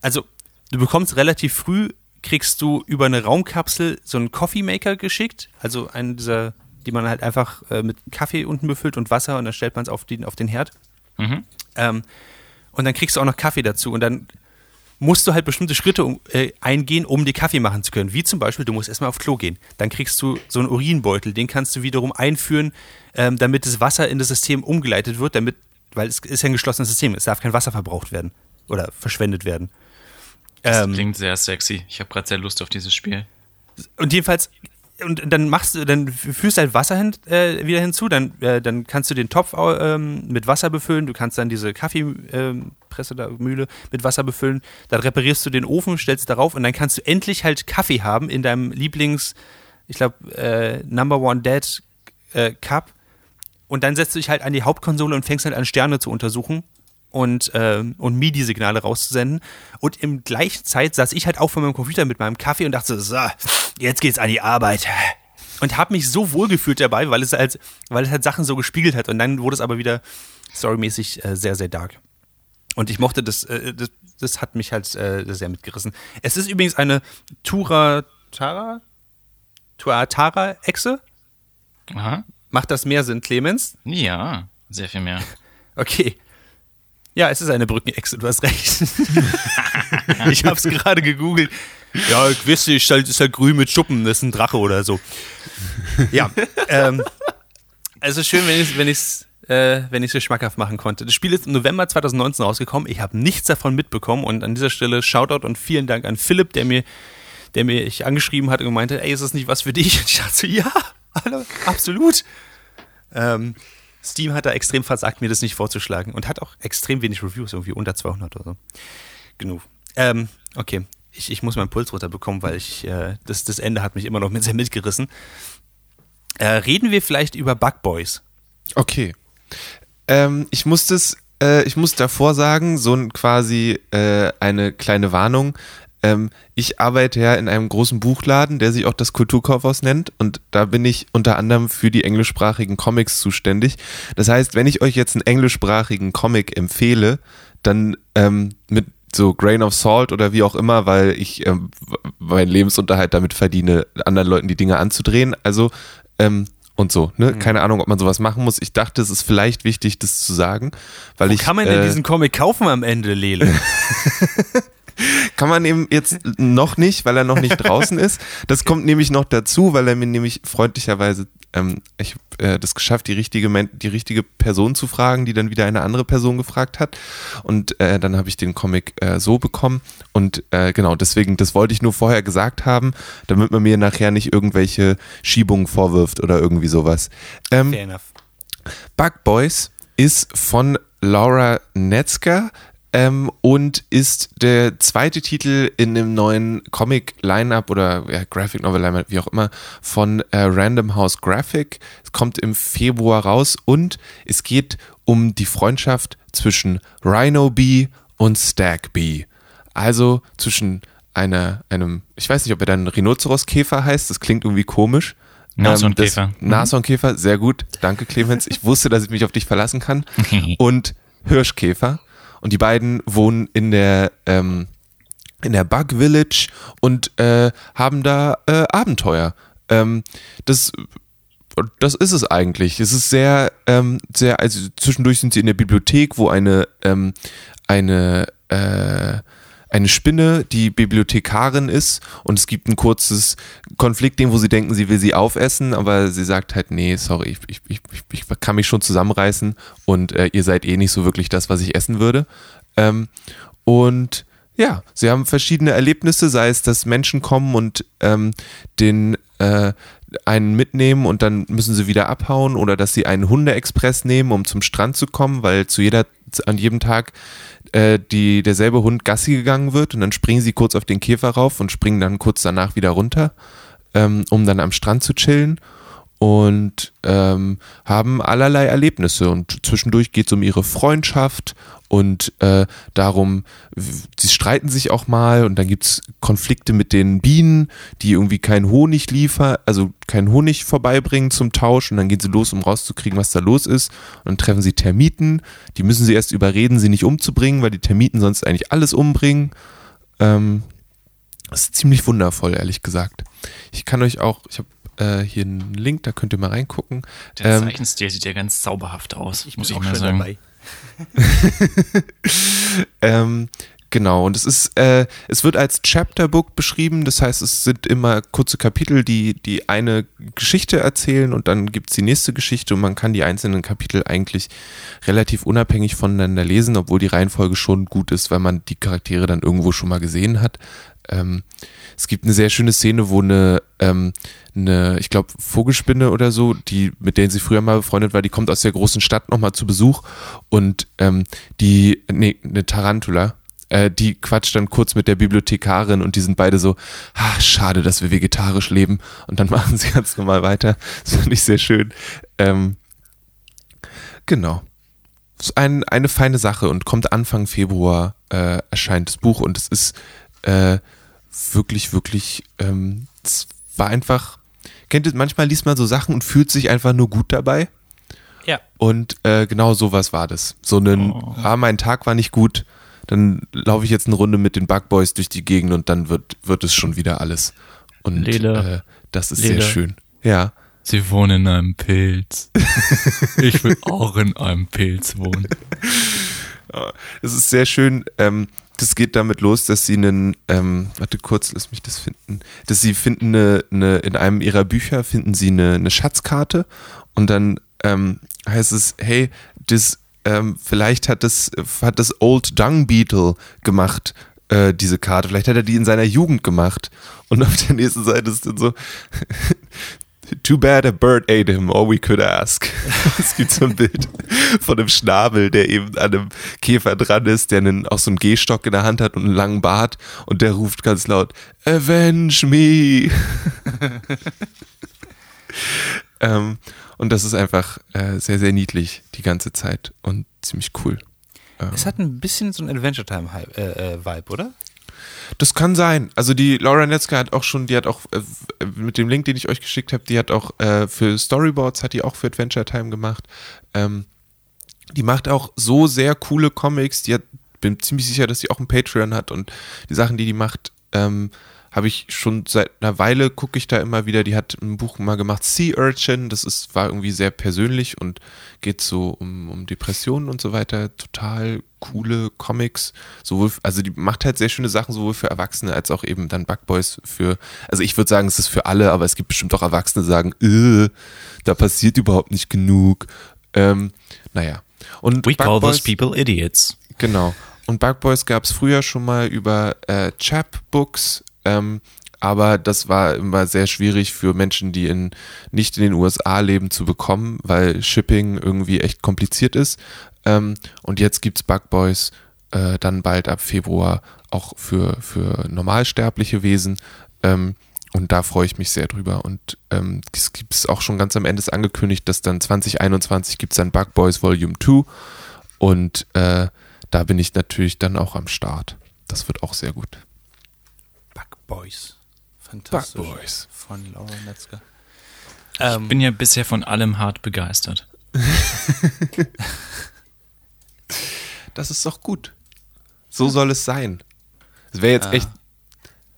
also du bekommst relativ früh, kriegst du über eine Raumkapsel so einen Coffee Maker geschickt, also einen dieser die man halt einfach äh, mit Kaffee unten befüllt und Wasser und dann stellt man es auf den, auf den Herd. Mhm. Ähm, und dann kriegst du auch noch Kaffee dazu und dann musst du halt bestimmte Schritte äh, eingehen, um dir Kaffee machen zu können. Wie zum Beispiel, du musst erstmal auf Klo gehen. Dann kriegst du so einen Urinbeutel, den kannst du wiederum einführen, ähm, damit das Wasser in das System umgeleitet wird, damit, weil es ist ja ein geschlossenes System, es darf kein Wasser verbraucht werden oder verschwendet werden. Das ähm, klingt sehr sexy. Ich habe gerade sehr Lust auf dieses Spiel. Und jedenfalls und dann machst du, dann führst halt Wasser hin, äh, wieder hinzu, dann, äh, dann kannst du den Topf ähm, mit Wasser befüllen, du kannst dann diese Kaffeepresse ähm, da, Mühle mit Wasser befüllen, dann reparierst du den Ofen, stellst darauf und dann kannst du endlich halt Kaffee haben in deinem Lieblings, ich glaube, äh, Number One Dad äh, Cup. Und dann setzt du dich halt an die Hauptkonsole und fängst halt an Sterne zu untersuchen und, äh, und MIDI-Signale rauszusenden. Und im gleichen Zeit saß ich halt auch vor meinem Computer mit meinem Kaffee und dachte so, jetzt geht's an die Arbeit. Und habe mich so wohl gefühlt dabei, weil es halt, weil es halt Sachen so gespiegelt hat. Und dann wurde es aber wieder storymäßig äh, sehr, sehr dark. Und ich mochte das, äh, das, das hat mich halt äh, sehr mitgerissen. Es ist übrigens eine Turatara, Tuatara-Echse. Aha. Macht das mehr Sinn, Clemens? Ja, sehr viel mehr. Okay. Ja, es ist eine Brückenechse, du hast recht. ich habe es gerade gegoogelt. Ja, ihr, ist halt, ist halt grün mit Schuppen, das ist ein Drache oder so. Ja, ähm, es ist schön, wenn ich es wenn ich's, äh, wenn ich's schmackhaft machen konnte. Das Spiel ist im November 2019 rausgekommen. Ich habe nichts davon mitbekommen und an dieser Stelle Shoutout und vielen Dank an Philipp, der mir, der mir ich angeschrieben hat und gemeint hat, ey, ist das nicht was für dich? Und ich dachte so, ja, absolut. Ähm, Steam hat da extrem versagt, mir das nicht vorzuschlagen und hat auch extrem wenig Reviews, irgendwie unter 200 oder so. Genug. Ähm, okay, ich, ich muss meinen Puls runterbekommen, weil ich, äh, das, das Ende hat mich immer noch mit sehr mitgerissen. Äh, reden wir vielleicht über Bug Boys. Okay. Ähm, ich muss das, äh, ich muss davor sagen, so ein quasi äh, eine kleine Warnung. Ähm, ich arbeite ja in einem großen Buchladen, der sich auch das Kulturkaufhaus nennt und da bin ich unter anderem für die englischsprachigen Comics zuständig. Das heißt, wenn ich euch jetzt einen englischsprachigen Comic empfehle, dann ähm, mit so Grain of Salt oder wie auch immer, weil ich ähm, meinen Lebensunterhalt damit verdiene, anderen Leuten die Dinge anzudrehen. Also ähm, und so, ne? Mhm. Keine Ahnung, ob man sowas machen muss. Ich dachte, es ist vielleicht wichtig, das zu sagen, weil Wo ich kann man denn äh, diesen Comic kaufen am Ende, Lele? Kann man eben jetzt noch nicht, weil er noch nicht draußen ist. Das kommt nämlich noch dazu, weil er mir nämlich freundlicherweise, ähm, ich habe äh, das geschafft, die richtige, die richtige Person zu fragen, die dann wieder eine andere Person gefragt hat. Und äh, dann habe ich den Comic äh, so bekommen. Und äh, genau, deswegen, das wollte ich nur vorher gesagt haben, damit man mir nachher nicht irgendwelche Schiebungen vorwirft oder irgendwie sowas. Ähm, Fair enough. Bug Boys ist von Laura Netzger ähm, und ist der zweite Titel in dem neuen Comic-Line-Up oder ja, Graphic Novel Line-Up, wie auch immer, von äh, Random House Graphic. Es kommt im Februar raus und es geht um die Freundschaft zwischen Rhino Bee und Stag Bee. Also zwischen einer, einem, ich weiß nicht, ob er dann Rhinoceros-Käfer heißt, das klingt irgendwie komisch. Nashornkäfer. Ähm, das- Nashornkäfer, sehr gut. Danke, Clemens. Ich wusste, dass ich mich auf dich verlassen kann. Und Hirschkäfer. Und die beiden wohnen in der, ähm, in der Bug Village und äh, haben da äh, Abenteuer. Ähm, das, das ist es eigentlich. Es ist sehr, ähm, sehr, also zwischendurch sind sie in der Bibliothek, wo eine, ähm, eine, äh, eine Spinne, die Bibliothekarin ist und es gibt ein kurzes Konfliktding, wo sie denken, sie will sie aufessen, aber sie sagt halt, nee, sorry, ich, ich, ich, ich kann mich schon zusammenreißen und äh, ihr seid eh nicht so wirklich das, was ich essen würde. Ähm, und ja, sie haben verschiedene Erlebnisse, sei es, dass Menschen kommen und ähm, den äh, einen mitnehmen und dann müssen sie wieder abhauen oder dass sie einen Hundeexpress nehmen, um zum Strand zu kommen, weil zu jeder an jedem Tag äh, die derselbe Hund Gassi gegangen wird und dann springen sie kurz auf den Käfer rauf und springen dann kurz danach wieder runter, ähm, um dann am Strand zu chillen und ähm, haben allerlei Erlebnisse und zwischendurch geht es um ihre Freundschaft und äh, darum, sie streiten sich auch mal und dann gibt es Konflikte mit den Bienen, die irgendwie keinen Honig liefern, also keinen Honig vorbeibringen zum Tausch und dann gehen sie los, um rauszukriegen, was da los ist und dann treffen sie Termiten, die müssen sie erst überreden, sie nicht umzubringen, weil die Termiten sonst eigentlich alles umbringen. Ähm, das ist ziemlich wundervoll, ehrlich gesagt. Ich kann euch auch, ich habe äh, hier einen Link, da könnt ihr mal reingucken. Der Ähm, Zeichenstil sieht ja ganz zauberhaft aus, Ich muss ich auch mal schon sagen. dabei. Ähm, genau, und es ist, äh, es wird als Chapterbook beschrieben, das heißt, es sind immer kurze Kapitel, die, die eine Geschichte erzählen und dann gibt es die nächste Geschichte und man kann die einzelnen Kapitel eigentlich relativ unabhängig voneinander lesen, obwohl die Reihenfolge schon gut ist, weil man die Charaktere dann irgendwo schon mal gesehen hat. Ähm, es gibt eine sehr schöne Szene, wo eine, ähm, eine ich glaube, Vogelspinne oder so, die, mit der sie früher mal befreundet war, die kommt aus der großen Stadt nochmal zu Besuch und ähm, die, nee, eine Tarantula, äh, die quatscht dann kurz mit der Bibliothekarin und die sind beide so, ah, schade, dass wir vegetarisch leben und dann machen sie ganz normal weiter. Das finde ich sehr schön. Ähm, genau. Ist ein, eine feine Sache und kommt Anfang Februar äh, erscheint das Buch und es ist äh, wirklich, wirklich, ähm, es war einfach, kennt ihr, manchmal liest man so Sachen und fühlt sich einfach nur gut dabei. Ja. Und äh, genau sowas war das. So ein, Oh. ah, mein Tag war nicht gut, dann laufe ich jetzt eine Runde mit den Bugboys durch die Gegend und dann wird, wird es schon wieder alles. Und Lele. äh, das ist Lele. sehr schön. Ja. Sie wohnen in einem Pilz. Ich will auch in einem Pilz wohnen. Es ist sehr schön. Ähm, das geht damit los, dass sie einen, ähm, warte kurz, lass mich das finden, dass sie finden eine, eine in einem ihrer Bücher finden sie eine, eine Schatzkarte und dann ähm, heißt es, hey, das ähm, vielleicht hat das hat das Old Dung Beetle gemacht äh, diese Karte, vielleicht hat er die in seiner Jugend gemacht und auf der nächsten Seite ist dann so Too bad a bird ate him, all we could ask. es gibt so ein Bild von einem Schnabel, der eben an einem Käfer dran ist, der einen, auch so einen Gehstock in der Hand hat und einen langen Bart und der ruft ganz laut, Avenge me! ähm, und das ist einfach äh, sehr, sehr niedlich die ganze Zeit und ziemlich cool. Ähm, Es hat ein bisschen so ein Adventure Time Hype, äh, äh, Vibe, oder? Das kann sein. Also die Laura Netzka hat auch schon, die hat auch äh, mit dem Link, den ich euch geschickt habe, die hat auch äh, für Storyboards, hat die auch für Adventure Time gemacht. Ähm, die macht auch so sehr coole Comics. Die hat, bin ziemlich sicher, dass sie auch ein Patreon hat und die Sachen, die die macht, ähm, habe ich schon seit einer Weile, gucke ich da immer wieder. Die hat ein Buch mal gemacht, Sea Urchin. Das ist, war irgendwie sehr persönlich und geht so um, um Depressionen und so weiter. Total coole Comics. Sowohl, also die macht halt sehr schöne Sachen, sowohl für Erwachsene als auch eben dann Bugboys für, also ich würde sagen, es ist für alle, aber es gibt bestimmt auch Erwachsene, die sagen, äh, da passiert überhaupt nicht genug. Ähm, naja. Und We call Bugboys- those people idiots. Genau. Und Bug Boys gab es früher schon mal über äh, Chapbooks, ähm, aber das war immer sehr schwierig für Menschen, die in, nicht in den USA leben, zu bekommen, weil Shipping irgendwie echt kompliziert ist. Ähm, und jetzt gibt's Bug Boys äh, dann bald ab Februar auch für, für normalsterbliche Wesen. Ähm, und da freue ich mich sehr drüber. Und ähm, es gibt es auch schon ganz am Ende angekündigt, dass dann 2021 gibt es dann Bug Boys Volume 2. Und äh, da bin ich natürlich dann auch am Start. Das wird auch sehr gut. Boys. Fantastisch. Bug Boys. Von Laura Metzger. Ich Ähm, bin ja bisher von allem hart begeistert. Das ist doch gut. So soll es sein. Es wäre jetzt Ah. echt.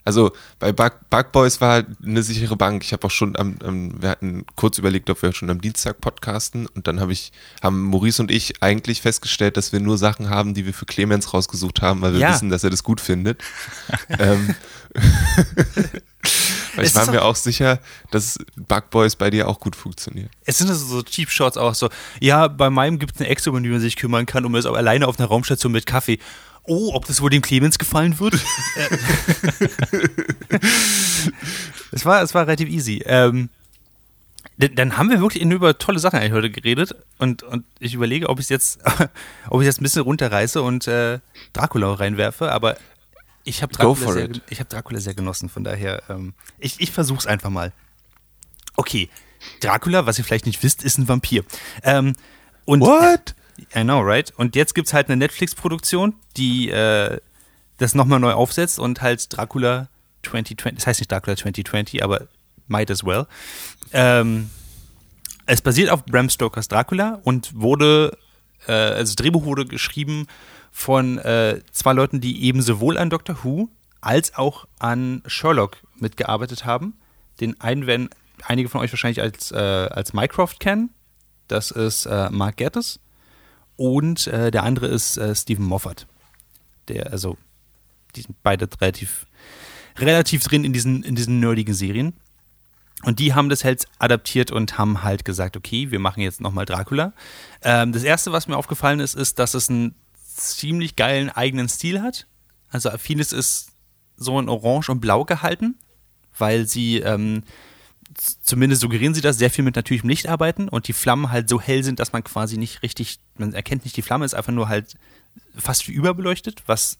Also bei Bug, Bug Boys war eine sichere Bank. Ich habe auch schon am, am, wir hatten kurz überlegt, ob wir schon am Dienstag podcasten und dann habe ich, haben Maurice und ich eigentlich festgestellt, dass wir nur Sachen haben, die wir für Clemens rausgesucht haben, weil wir Ja. wissen, dass er das gut findet. ähm, weil Es ich war mir auch- auch sicher, dass Bug Boys bei dir auch gut funktioniert. es sind also so Cheap Shots auch so. Ja, bei meinem gibt es eine Exo, um die man sich kümmern kann, man ist auch alleine auf einer Raumstation mit Kaffee. Oh, ob das wohl dem Clemens gefallen wird? Es, war, es war relativ easy. Ähm, dann, haben wir wirklich über tolle Sachen eigentlich heute geredet und, und ich überlege, ob ich es jetzt, ob ich jetzt ein bisschen runterreiße und äh, Dracula reinwerfe, aber ich habe Dracula, sehr, ich hab Dracula sehr genossen, von daher, ähm, ich, ich versuch's einfach mal. Okay, Dracula, was ihr vielleicht nicht wisst, ist ein Vampir. Ähm, und What? I know, right? Und jetzt gibt's halt eine Netflix-Produktion, die äh, das nochmal neu aufsetzt und halt Dracula 2020, das heißt nicht Dracula 2020, aber might as well. Ähm, es basiert auf Bram Stokers Dracula und wurde, äh, also das Drehbuch wurde geschrieben von äh, zwei Leuten, die eben sowohl an Doctor Who als auch an Sherlock mitgearbeitet haben. Den einen werden einige von euch wahrscheinlich als, äh, als Mycroft kennen. Das ist äh, Mark Gatiss. Und äh, der andere ist äh, Stephen Moffat. Der, also, die sind beide relativ, relativ drin in diesen, in diesen nerdigen Serien. Und die haben das halt adaptiert und haben halt gesagt, okay, wir machen jetzt nochmal Dracula. Ähm, das erste, was mir aufgefallen ist, ist, dass es einen ziemlich geilen eigenen Stil hat. Also vieles ist so in Orange und Blau gehalten, weil sie, ähm, zumindest suggerieren sie das, sehr viel mit natürlichem Licht arbeiten und die Flammen halt so hell sind, dass man quasi nicht richtig, man erkennt nicht die Flamme, ist einfach nur halt fast wie überbeleuchtet, was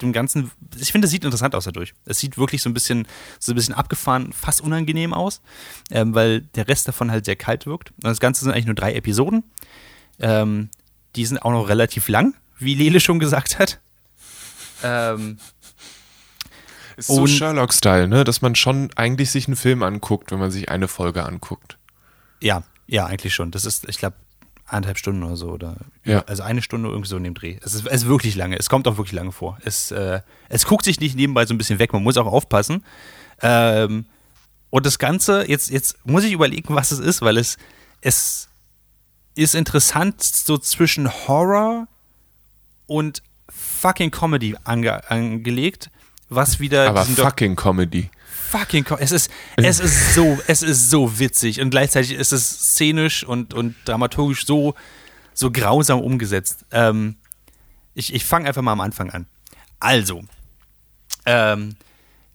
dem Ganzen, ich finde, es sieht interessant aus dadurch. Es sieht wirklich so ein bisschen, so ein bisschen abgefahren, fast unangenehm aus, ähm, weil der Rest davon halt sehr kalt wirkt. Und das Ganze sind eigentlich nur drei Episoden. Ähm, die sind auch noch relativ lang, wie Lele schon gesagt hat. Ähm, Ist so Sherlock-Style, ne? Dass man schon eigentlich sich einen Film anguckt, wenn man sich eine Folge anguckt. ja, ja, eigentlich schon. Das ist, ich glaube, eineinhalb Stunden oder so. Oder, Ja. Also eine Stunde irgendwie so in dem Dreh. Es ist, es ist wirklich lange. Es kommt auch wirklich lange vor. Es, äh, es guckt sich nicht nebenbei so ein bisschen weg. Man muss auch aufpassen. Ähm, und das Ganze, jetzt, jetzt muss ich überlegen, was es ist, weil es, es ist interessant so zwischen Horror und fucking Comedy ange, angelegt, was wieder Aber fucking Comedy. fucking co- es ist es ist so es ist so witzig und gleichzeitig ist es szenisch und und dramaturgisch so so grausam umgesetzt. Ähm, ich ich fange einfach mal am Anfang an. Also ähm,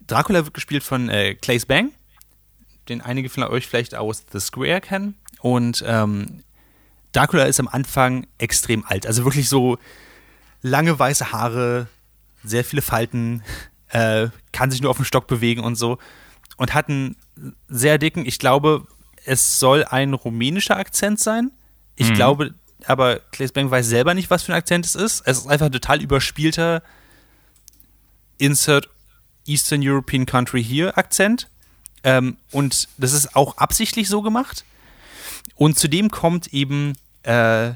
Dracula wird gespielt von äh, Claes Bang. den einige von euch vielleicht aus The Square kennen. Und ähm, Dracula ist am Anfang extrem alt. Also wirklich so lange weiße Haare, sehr viele Falten, äh, kann sich nur auf dem Stock bewegen und so. Und hat einen sehr dicken, ich glaube, es soll ein rumänischer Akzent sein. Ich Mhm. glaube, aber Claes Bang weiß selber nicht, was für ein Akzent es ist. Es ist einfach ein total überspielter Insert Eastern European Country hier Akzent. Ähm, und das ist auch absichtlich so gemacht. Und zudem kommt eben äh,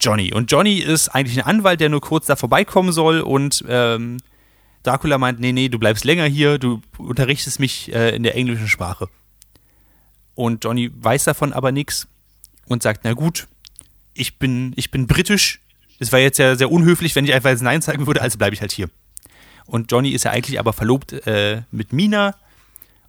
Johnny. Und Johnny ist eigentlich ein Anwalt, der nur kurz da vorbeikommen soll. Und ähm, Dracula meint, nee, nee, du bleibst länger hier, du unterrichtest mich äh, in der englischen Sprache. Und Johnny weiß davon aber nichts und sagt, na gut, ich bin, ich bin britisch. Es war jetzt ja sehr unhöflich, wenn ich einfach jetzt Nein sagen würde, also bleibe ich halt hier. Und Johnny ist ja eigentlich aber verlobt äh, mit Mina.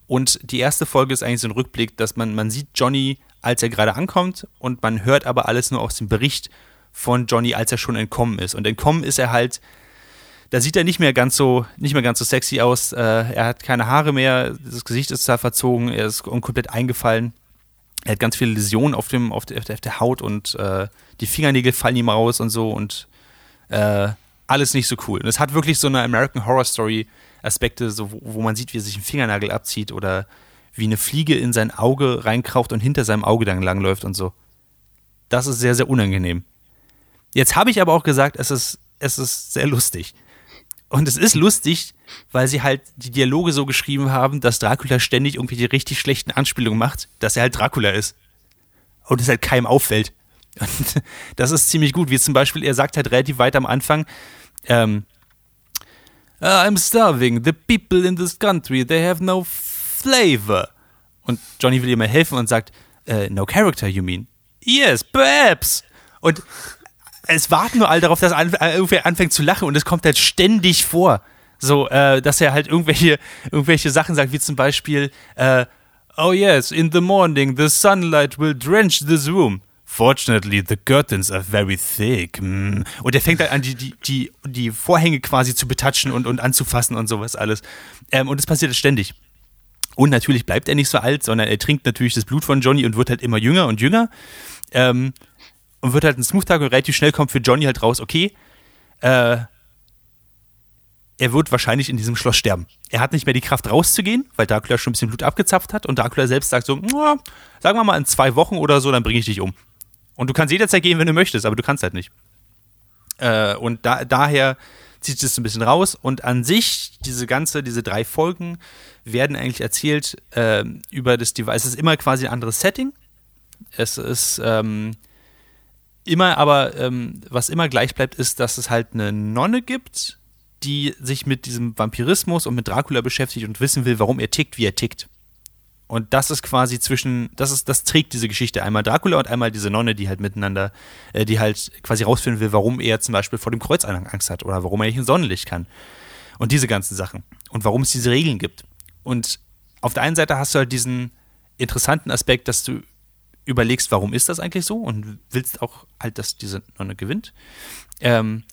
Und die erste Folge ist eigentlich so ein Rückblick, dass man, man sieht Johnny, als er gerade ankommt und man hört aber alles nur aus dem Bericht von Johnny, als er schon entkommen ist. Und entkommen ist er halt, da sieht er nicht mehr ganz so, nicht mehr ganz so sexy aus. Äh, er hat keine Haare mehr, das Gesicht ist da verzogen, er ist komplett eingefallen. Er hat ganz viele Läsionen auf, dem, auf, der, auf der Haut und äh, die Fingernägel fallen ihm raus und so und äh, alles nicht so cool. Und es hat wirklich so eine American Horror Story Aspekte, so, wo, wo man sieht, wie er sich einen Fingernagel abzieht oder wie eine Fliege in sein Auge reinkraucht und hinter seinem Auge dann langläuft und so. Das ist sehr, sehr unangenehm. Jetzt habe ich aber auch gesagt, es ist, es ist sehr lustig. Und es ist lustig, weil sie halt die Dialoge so geschrieben haben, dass Dracula ständig irgendwelche richtig schlechten Anspielungen macht, dass er halt Dracula ist. Und es halt keinem auffällt. Und das ist ziemlich gut, wie zum Beispiel, er sagt halt relativ weit am Anfang, ähm, "Ah, I'm starving, the people in this country, they have no flavor. Und Johnny will ihm helfen und sagt, äh, no character, you mean? Yes, perhaps. Und es warten nur alle darauf, dass äh, irgendwer anfängt zu lachen und es kommt halt ständig vor. So, äh, dass er halt irgendwelche, irgendwelche Sachen sagt, wie zum Beispiel, äh, Oh yes, in the morning the sunlight will drench this room. Fortunately, the curtains are very thick. Mm. Und er fängt halt an, die, die, die, die Vorhänge quasi zu betatschen und, und anzufassen und sowas alles. Ähm, und es passiert ständig. Und natürlich bleibt er nicht so alt, sondern er trinkt natürlich das Blut von Johnny und wird halt immer jünger und jünger. Ähm, und wird halt ein Smooth Tag und relativ schnell kommt für Johnny halt raus, okay, äh, er wird wahrscheinlich in diesem Schloss sterben. Er hat nicht mehr die Kraft rauszugehen, weil Dracula schon ein bisschen Blut abgezapft hat und Dracula selbst sagt so, "Na, sagen wir mal in zwei Wochen oder so, dann bringe ich dich um. Und du kannst jederzeit gehen, wenn du möchtest, aber du kannst halt nicht. Äh, und da, daher zieht es ein bisschen raus und an sich, diese ganze, diese drei Folgen werden eigentlich erzählt äh, über das Device. Es ist immer quasi ein anderes Setting. Es ist ähm, immer aber, ähm, was immer gleich bleibt, ist, dass es halt eine Nonne gibt, die sich mit diesem Vampirismus und mit Dracula beschäftigt und wissen will, warum er tickt, wie er tickt. Und das ist quasi zwischen, das ist, das trägt diese Geschichte. Einmal Dracula und einmal diese Nonne, die halt miteinander, äh, die halt quasi rausfinden will, warum er zum Beispiel vor dem Kreuzeingang Angst hat oder warum er nicht in Sonnenlicht kann. Und diese ganzen Sachen. Und warum es diese Regeln gibt. Und auf der einen Seite hast du halt diesen interessanten Aspekt, dass du überlegst, warum ist das eigentlich so und willst auch halt, dass diese Nonne gewinnt. Ähm,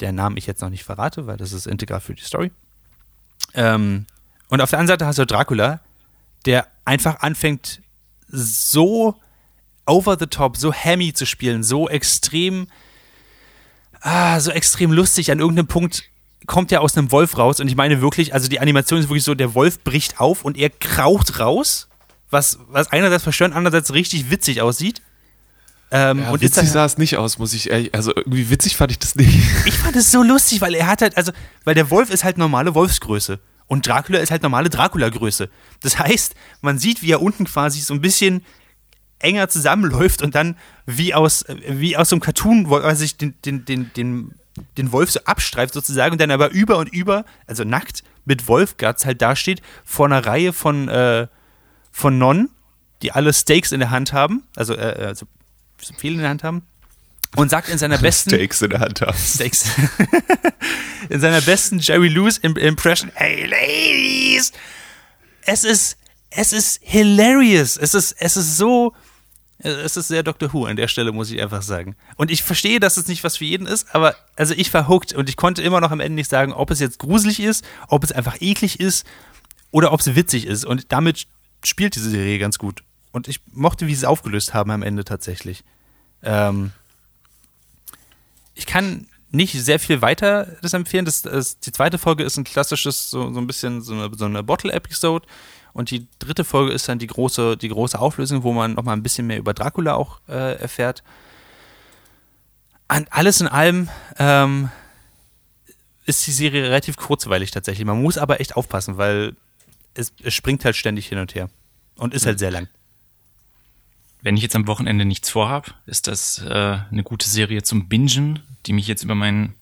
der Namen ich jetzt noch nicht verrate, weil das ist integral für die Story. Ähm, und auf der anderen Seite hast du Dracula, der einfach anfängt, so over the top, so hammy zu spielen, so extrem, ah, so extrem lustig. An irgendeinem Punkt kommt er aus einem Wolf raus und ich meine wirklich, also die Animation ist wirklich so, der Wolf bricht auf und er kraucht raus, was, was einerseits verstörend, andererseits richtig witzig aussieht. Ähm, Ja, und witzig sah es nicht aus, muss ich ehrlich, also irgendwie witzig fand ich das nicht. ich fand es so lustig, weil er hat halt, also, weil der Wolf ist halt normale Wolfsgröße und Dracula ist halt normale Dracula-Größe. Das heißt, man sieht, wie er unten quasi so ein bisschen enger zusammenläuft und dann wie aus, wie aus so einem Cartoon, wo er sich den, den, den, den, den Wolf so abstreift sozusagen und dann aber über und über, also nackt mit Wolfgatz halt dasteht, vor einer Reihe von, äh, von Nonnen, die alle Steaks in der Hand haben, also, äh, also so viel in der Hand haben und sagt in seiner besten Steaks in der Hand haben. Steaks. In seiner besten Jerry Lewis Im- Impression. Hey Ladies! Es ist, es ist hilarious. Es ist, es ist so, es ist sehr Doctor Who an der Stelle, muss ich einfach sagen. Und ich verstehe, dass es nicht was für jeden ist, aber also ich war hooked und ich konnte immer noch am Ende nicht sagen, ob es jetzt gruselig ist, ob es einfach eklig ist oder ob sie witzig ist. Und damit spielt diese Serie ganz gut. Und ich mochte, wie sie es aufgelöst haben am Ende tatsächlich. Ähm, ich kann nicht sehr viel weiter das empfehlen. Das, das, die zweite Folge ist ein klassisches, so, so ein bisschen so eine, so eine Bottle-Episode. Und die dritte Folge ist dann die große, die große Auflösung, wo man nochmal ein bisschen mehr über Dracula auch äh, erfährt. An alles in allem ähm, ist die Serie relativ kurzweilig tatsächlich. Man muss aber echt aufpassen, weil es, es springt halt ständig hin und her. Und ist halt sehr lang. Wenn ich jetzt am Wochenende nichts vorhab, ist das äh, eine gute Serie zum Bingen, die mich jetzt über mein,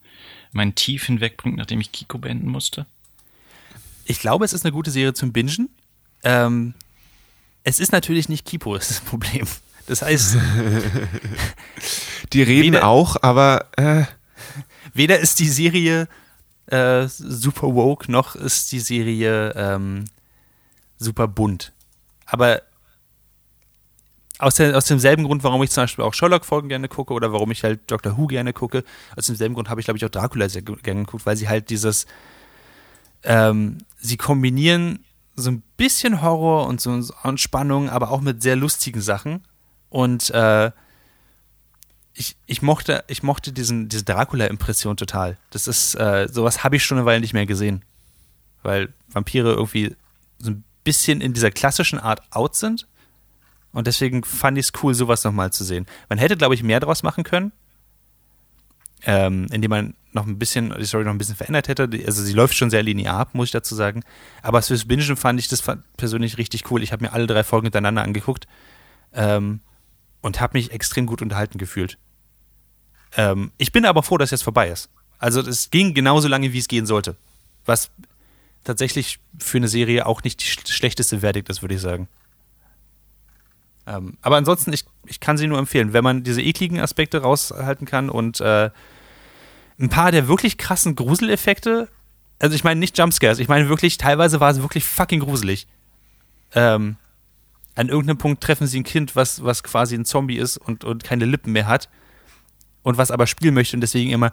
mein Tief hinwegbringt, nachdem ich Kiko beenden musste? Ich glaube, es ist eine gute Serie zum Bingen. Ähm, es ist natürlich nicht Kipo, das ist das Problem. Das heißt, Die reden Weder- auch, aber äh, weder ist die Serie äh, super woke, noch ist die Serie ähm, super bunt. Aber aus, der, aus demselben Grund, warum ich zum Beispiel auch Sherlock-Folgen gerne gucke oder warum ich halt Doctor Who gerne gucke, aus demselben Grund habe ich, glaube ich, auch Dracula sehr ge- gerne geguckt, weil sie halt dieses, ähm, sie kombinieren so ein bisschen Horror und so so Spannung, aber auch mit sehr lustigen Sachen. Und äh, ich, ich mochte, ich mochte diesen, diese Dracula-Impression total. Das ist, äh, sowas habe ich schon eine Weile nicht mehr gesehen. Weil Vampire irgendwie so ein bisschen in dieser klassischen Art out sind. Und deswegen fand ich es cool, sowas nochmal zu sehen. Man hätte, glaube ich, mehr draus machen können. Ähm, indem man noch ein bisschen, die Story noch ein bisschen verändert hätte. Also sie läuft schon sehr linear ab, muss ich dazu sagen. Aber fürs Bingen fand ich das persönlich richtig cool. Ich habe mir alle drei Folgen hintereinander angeguckt. Ähm, und habe mich extrem gut unterhalten gefühlt. Ähm, ich bin aber froh, dass jetzt vorbei ist. Also es ging genauso lange, wie es gehen sollte. Was tatsächlich für eine Serie auch nicht die sch schlechteste Verdict ist, würde ich sagen. Ähm, aber ansonsten, ich, ich kann sie nur empfehlen, wenn man diese ekligen Aspekte raushalten kann und äh, ein paar der wirklich krassen Gruseleffekte, also ich meine nicht Jumpscares, ich meine wirklich, teilweise war es wirklich fucking gruselig. Ähm, an irgendeinem Punkt treffen sie ein Kind, was, was quasi ein Zombie ist und, und keine Lippen mehr hat und was aber spielen möchte und deswegen immer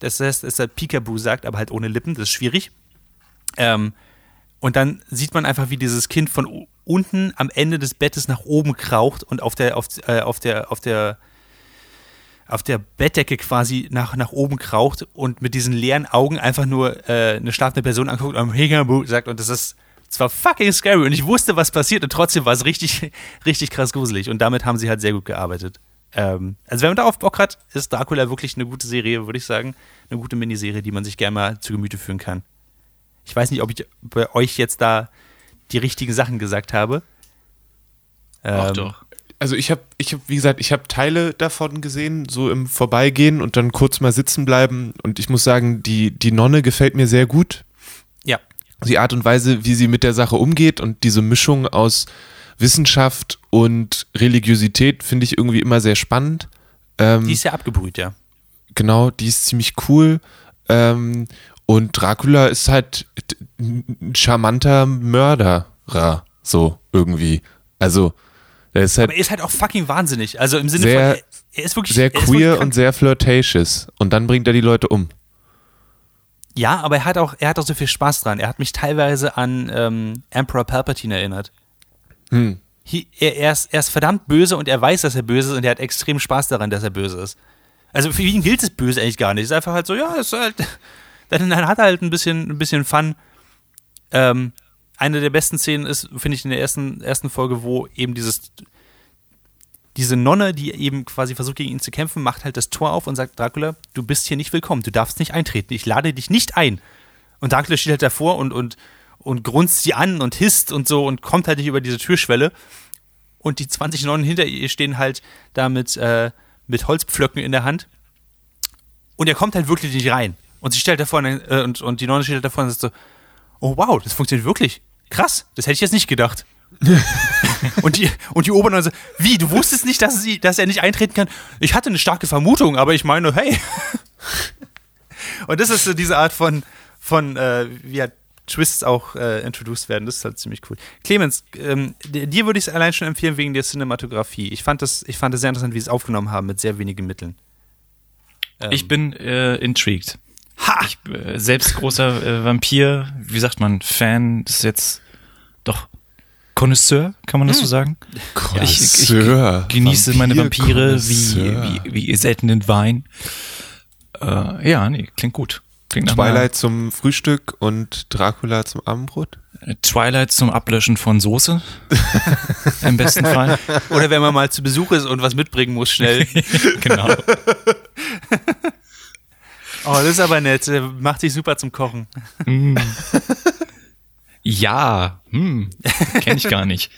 das heißt, dass er Peekaboo sagt, aber halt ohne Lippen, das ist schwierig. Ähm, und dann sieht man einfach, wie dieses Kind von unten am Ende des Bettes nach oben kraucht und auf der, auf, äh, auf der, auf der, auf der Bettdecke quasi nach, nach oben kraucht und mit diesen leeren Augen einfach nur äh, eine schlafende Person anguckt und Peekaboo sagt und das ist zwar fucking scary und ich wusste, was passiert und trotzdem war es richtig, richtig krass gruselig und damit haben sie halt sehr gut gearbeitet. Ähm, also wenn man darauf Bock hat, ist Dracula wirklich eine gute Serie, würde ich sagen. Eine gute Miniserie, die man sich gerne mal zu Gemüte führen kann. Ich weiß nicht, ob ich bei euch jetzt da die richtigen Sachen gesagt habe. Ähm, doch. also ich habe, ich habe, wie gesagt, ich habe Teile davon gesehen, so im Vorbeigehen und dann kurz mal sitzen bleiben. Und ich muss sagen, die, die Nonne gefällt mir sehr gut. Ja, Die Art und Weise, wie sie mit der Sache umgeht und diese Mischung aus Wissenschaft und Religiosität finde ich irgendwie immer sehr spannend. Ähm, die ist ja abgebrüht, ja. genau, die ist ziemlich cool. Ähm, und Dracula ist halt ein charmanter Mörderer, so irgendwie. Also, er ist halt Aber er ist halt auch fucking wahnsinnig. Also im Sinne Sehr- von, er, ist wirklich sehr er wirklich queer krank. und sehr flirtatious. Und dann bringt er die Leute um. Ja, aber er hat auch, er hat auch so viel Spaß dran. Er hat mich teilweise an ähm, Emperor Palpatine erinnert. Hm. Er, er, ist, er ist verdammt böse und er weiß, dass er böse ist und er hat extrem Spaß daran, dass er böse ist. Also für ihn gilt es böse eigentlich gar nicht. Es ist einfach halt so, ja, es ist halt, dann, dann hat er halt ein bisschen, ein bisschen Fun. Ähm, eine der besten Szenen ist, finde ich, in der ersten, ersten Folge, wo eben dieses, diese Nonne, die eben quasi versucht, gegen ihn zu kämpfen, macht halt das Tor auf und sagt, Dracula, du bist hier nicht willkommen, du darfst nicht eintreten, ich lade dich nicht ein. Und Dracula steht halt davor und, und, und grunzt sie an und hisst und so und kommt halt nicht über diese Türschwelle. Und die 20 Nonnen hinter ihr stehen halt da mit, äh, mit Holzpflöcken in der Hand. Und er kommt halt wirklich nicht rein. Und sie stellt davor äh, und, und die Nonne steht halt davor und sagt so, oh wow, das funktioniert wirklich. Krass, das hätte ich jetzt nicht gedacht. und die, und die Obernonne so, wie, du wusstest nicht, dass, sie, dass er nicht eintreten kann? Ich hatte eine starke Vermutung, aber ich meine, hey. und das ist so diese Art von, von äh, wie halt Twists auch äh, introduced werden. Das ist halt ziemlich cool. Clemens, ähm, dir würde ich es allein schon empfehlen wegen der Cinematografie. Ich fand das, ich fand das sehr interessant, wie sie es aufgenommen haben mit sehr wenigen Mitteln. Ähm, Ich bin äh, intrigued. Ich, äh, selbst großer äh, Vampir, wie sagt man, Fan, das ist jetzt doch Connoisseur, kann man das so sagen? Ich, ich, ich Connoisseur. genieße meine Vampire wie, wie, wie seltenen Wein. Äh, ja, nee, klingt gut. Klingt Twilight zum Frühstück und Dracula zum Abendbrot? Twilight zum Ablöschen von Soße. Im besten Fall. Oder wenn man mal zu Besuch ist und was mitbringen muss, schnell. genau. Oh, das ist aber nett. Äh, Macht sich super zum Kochen. Ja, hm, kenne ich gar nicht.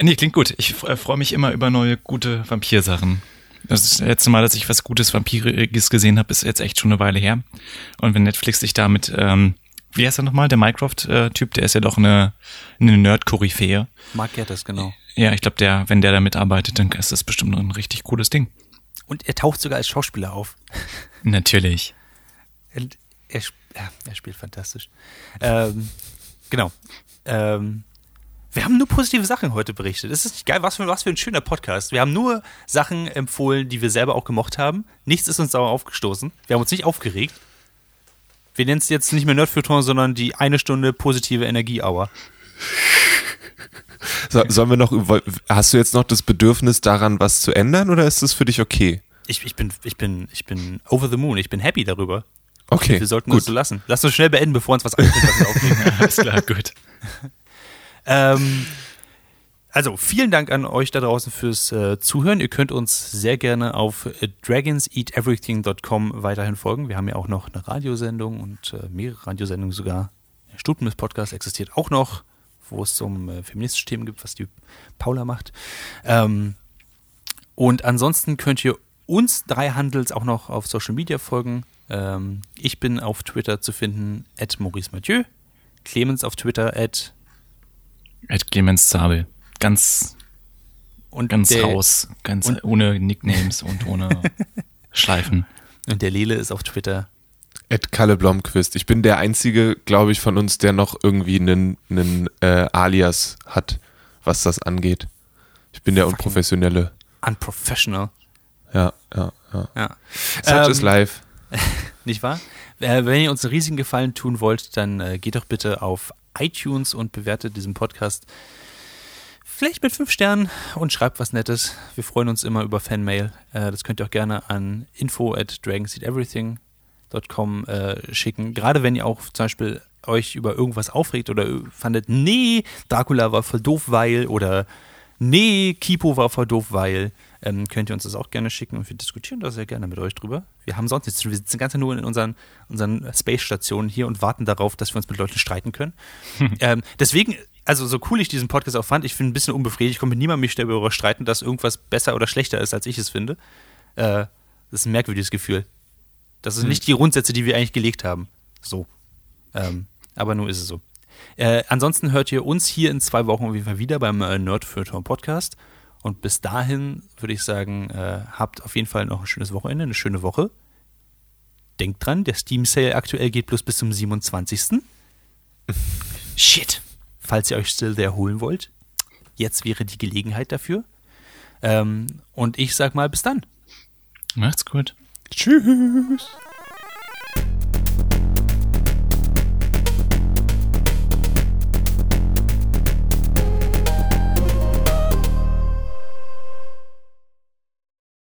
Nee, klingt gut. Ich äh, freue mich immer über neue, gute Vampirsachen. Das letzte Mal, dass ich was Gutes Vampiriges gesehen habe, ist jetzt echt schon eine Weile her. Und wenn Netflix sich damit, ähm, wie heißt er nochmal, der Minecraft-Typ, der ist ja doch eine, eine Nerd-Koryphäe. Mark Gertes, genau. Ja, ich glaube, der, wenn der da mitarbeitet, dann ist das bestimmt ein richtig cooles Ding. Und er taucht sogar als Schauspieler auf. Natürlich. Er, er, er spielt fantastisch. Ähm, genau. Ähm, wir haben nur positive Sachen heute berichtet. Das ist nicht geil, was für, was für ein schöner Podcast. Wir haben nur Sachen empfohlen, die wir selber auch gemocht haben. Nichts ist uns sauer aufgestoßen. Wir haben uns nicht aufgeregt. Wir nennen es jetzt nicht mehr Nerdfeuilleton, sondern die eine Stunde positive Energie-Hour. So, sollen wir noch, hast du jetzt noch das Bedürfnis daran, was zu ändern oder ist das für dich okay? Ich, ich, bin, ich, bin, ich bin over the moon. Ich bin happy darüber. Okay, Wir sollten gut. das so lassen. Lass uns schnell beenden, bevor uns was wir aufregen. Alles klar, gut. Ähm, also, vielen Dank an euch da draußen fürs äh, Zuhören. Ihr könnt uns sehr gerne auf äh, dragonseateverything.com weiterhin folgen. Wir haben ja auch noch eine Radiosendung und äh, mehrere Radiosendungen sogar. Der Stutenmist Podcast existiert auch noch, wo es um äh, feministische Themen gibt, was die Paula macht. Ähm, und ansonsten könnt ihr uns drei Handels auch noch auf Social Media folgen. Ähm, ich bin auf Twitter zu finden, at Maurice Mathieu. Clemens auf Twitter, at Ed Clemens Zabel. Ganz, und ganz der, raus. Ganz und- ohne Nicknames und ohne Schleifen. Und der Lele ist auf Twitter. Ed Kalle Blomqvist. Ich bin der einzige, glaube ich, von uns, der noch irgendwie einen, einen äh, Alias hat, was das angeht. Ich bin der Fucking- Unprofessionelle. Unprofessional. Ja, ja, ja. Ja. Such Ähm, is life. Nicht wahr? Äh, wenn ihr uns einen riesigen Gefallen tun wollt, dann äh, geht doch bitte auf iTunes und bewertet diesen Podcast vielleicht mit fünf Sternen und schreibt was Nettes. Wir freuen uns immer über Fanmail. Äh, das könnt ihr auch gerne an info at dragonseedeverything.com äh, schicken. Gerade wenn ihr auch zum Beispiel euch über irgendwas aufregt oder fandet, nee, Dracula war voll doof, weil oder nee, Kipo war voll doof, weil ähm, könnt ihr uns das auch gerne schicken und wir diskutieren da sehr gerne mit euch drüber. Wir haben sonst nichts. zu tun. Wir sitzen ganz nur in unseren, unseren Space-Stationen hier und warten darauf, dass wir uns mit Leuten streiten können. ähm, deswegen, also so cool ich diesen Podcast auch fand, ich bin ein bisschen unbefriedigt. Ich komme mit niemandem mich darüber streiten, dass irgendwas besser oder schlechter ist, als ich es finde. Äh, das ist ein merkwürdiges Gefühl. Das sind nicht die Grundsätze, die wir eigentlich gelegt haben. So. Ähm, aber nur ist es so. Äh, ansonsten hört ihr uns hier in zwei Wochen auf jeden Fall wieder beim äh, Nerd Podcast. Und bis dahin würde ich sagen, äh, habt auf jeden Fall noch ein schönes Wochenende, eine schöne Woche. Denkt dran, der Steam Sale aktuell geht bloß bis zum 27. Shit. Falls ihr euch Still There holen wollt, jetzt wäre die Gelegenheit dafür. Ähm, und ich sag mal bis dann. Macht's gut. Tschüss.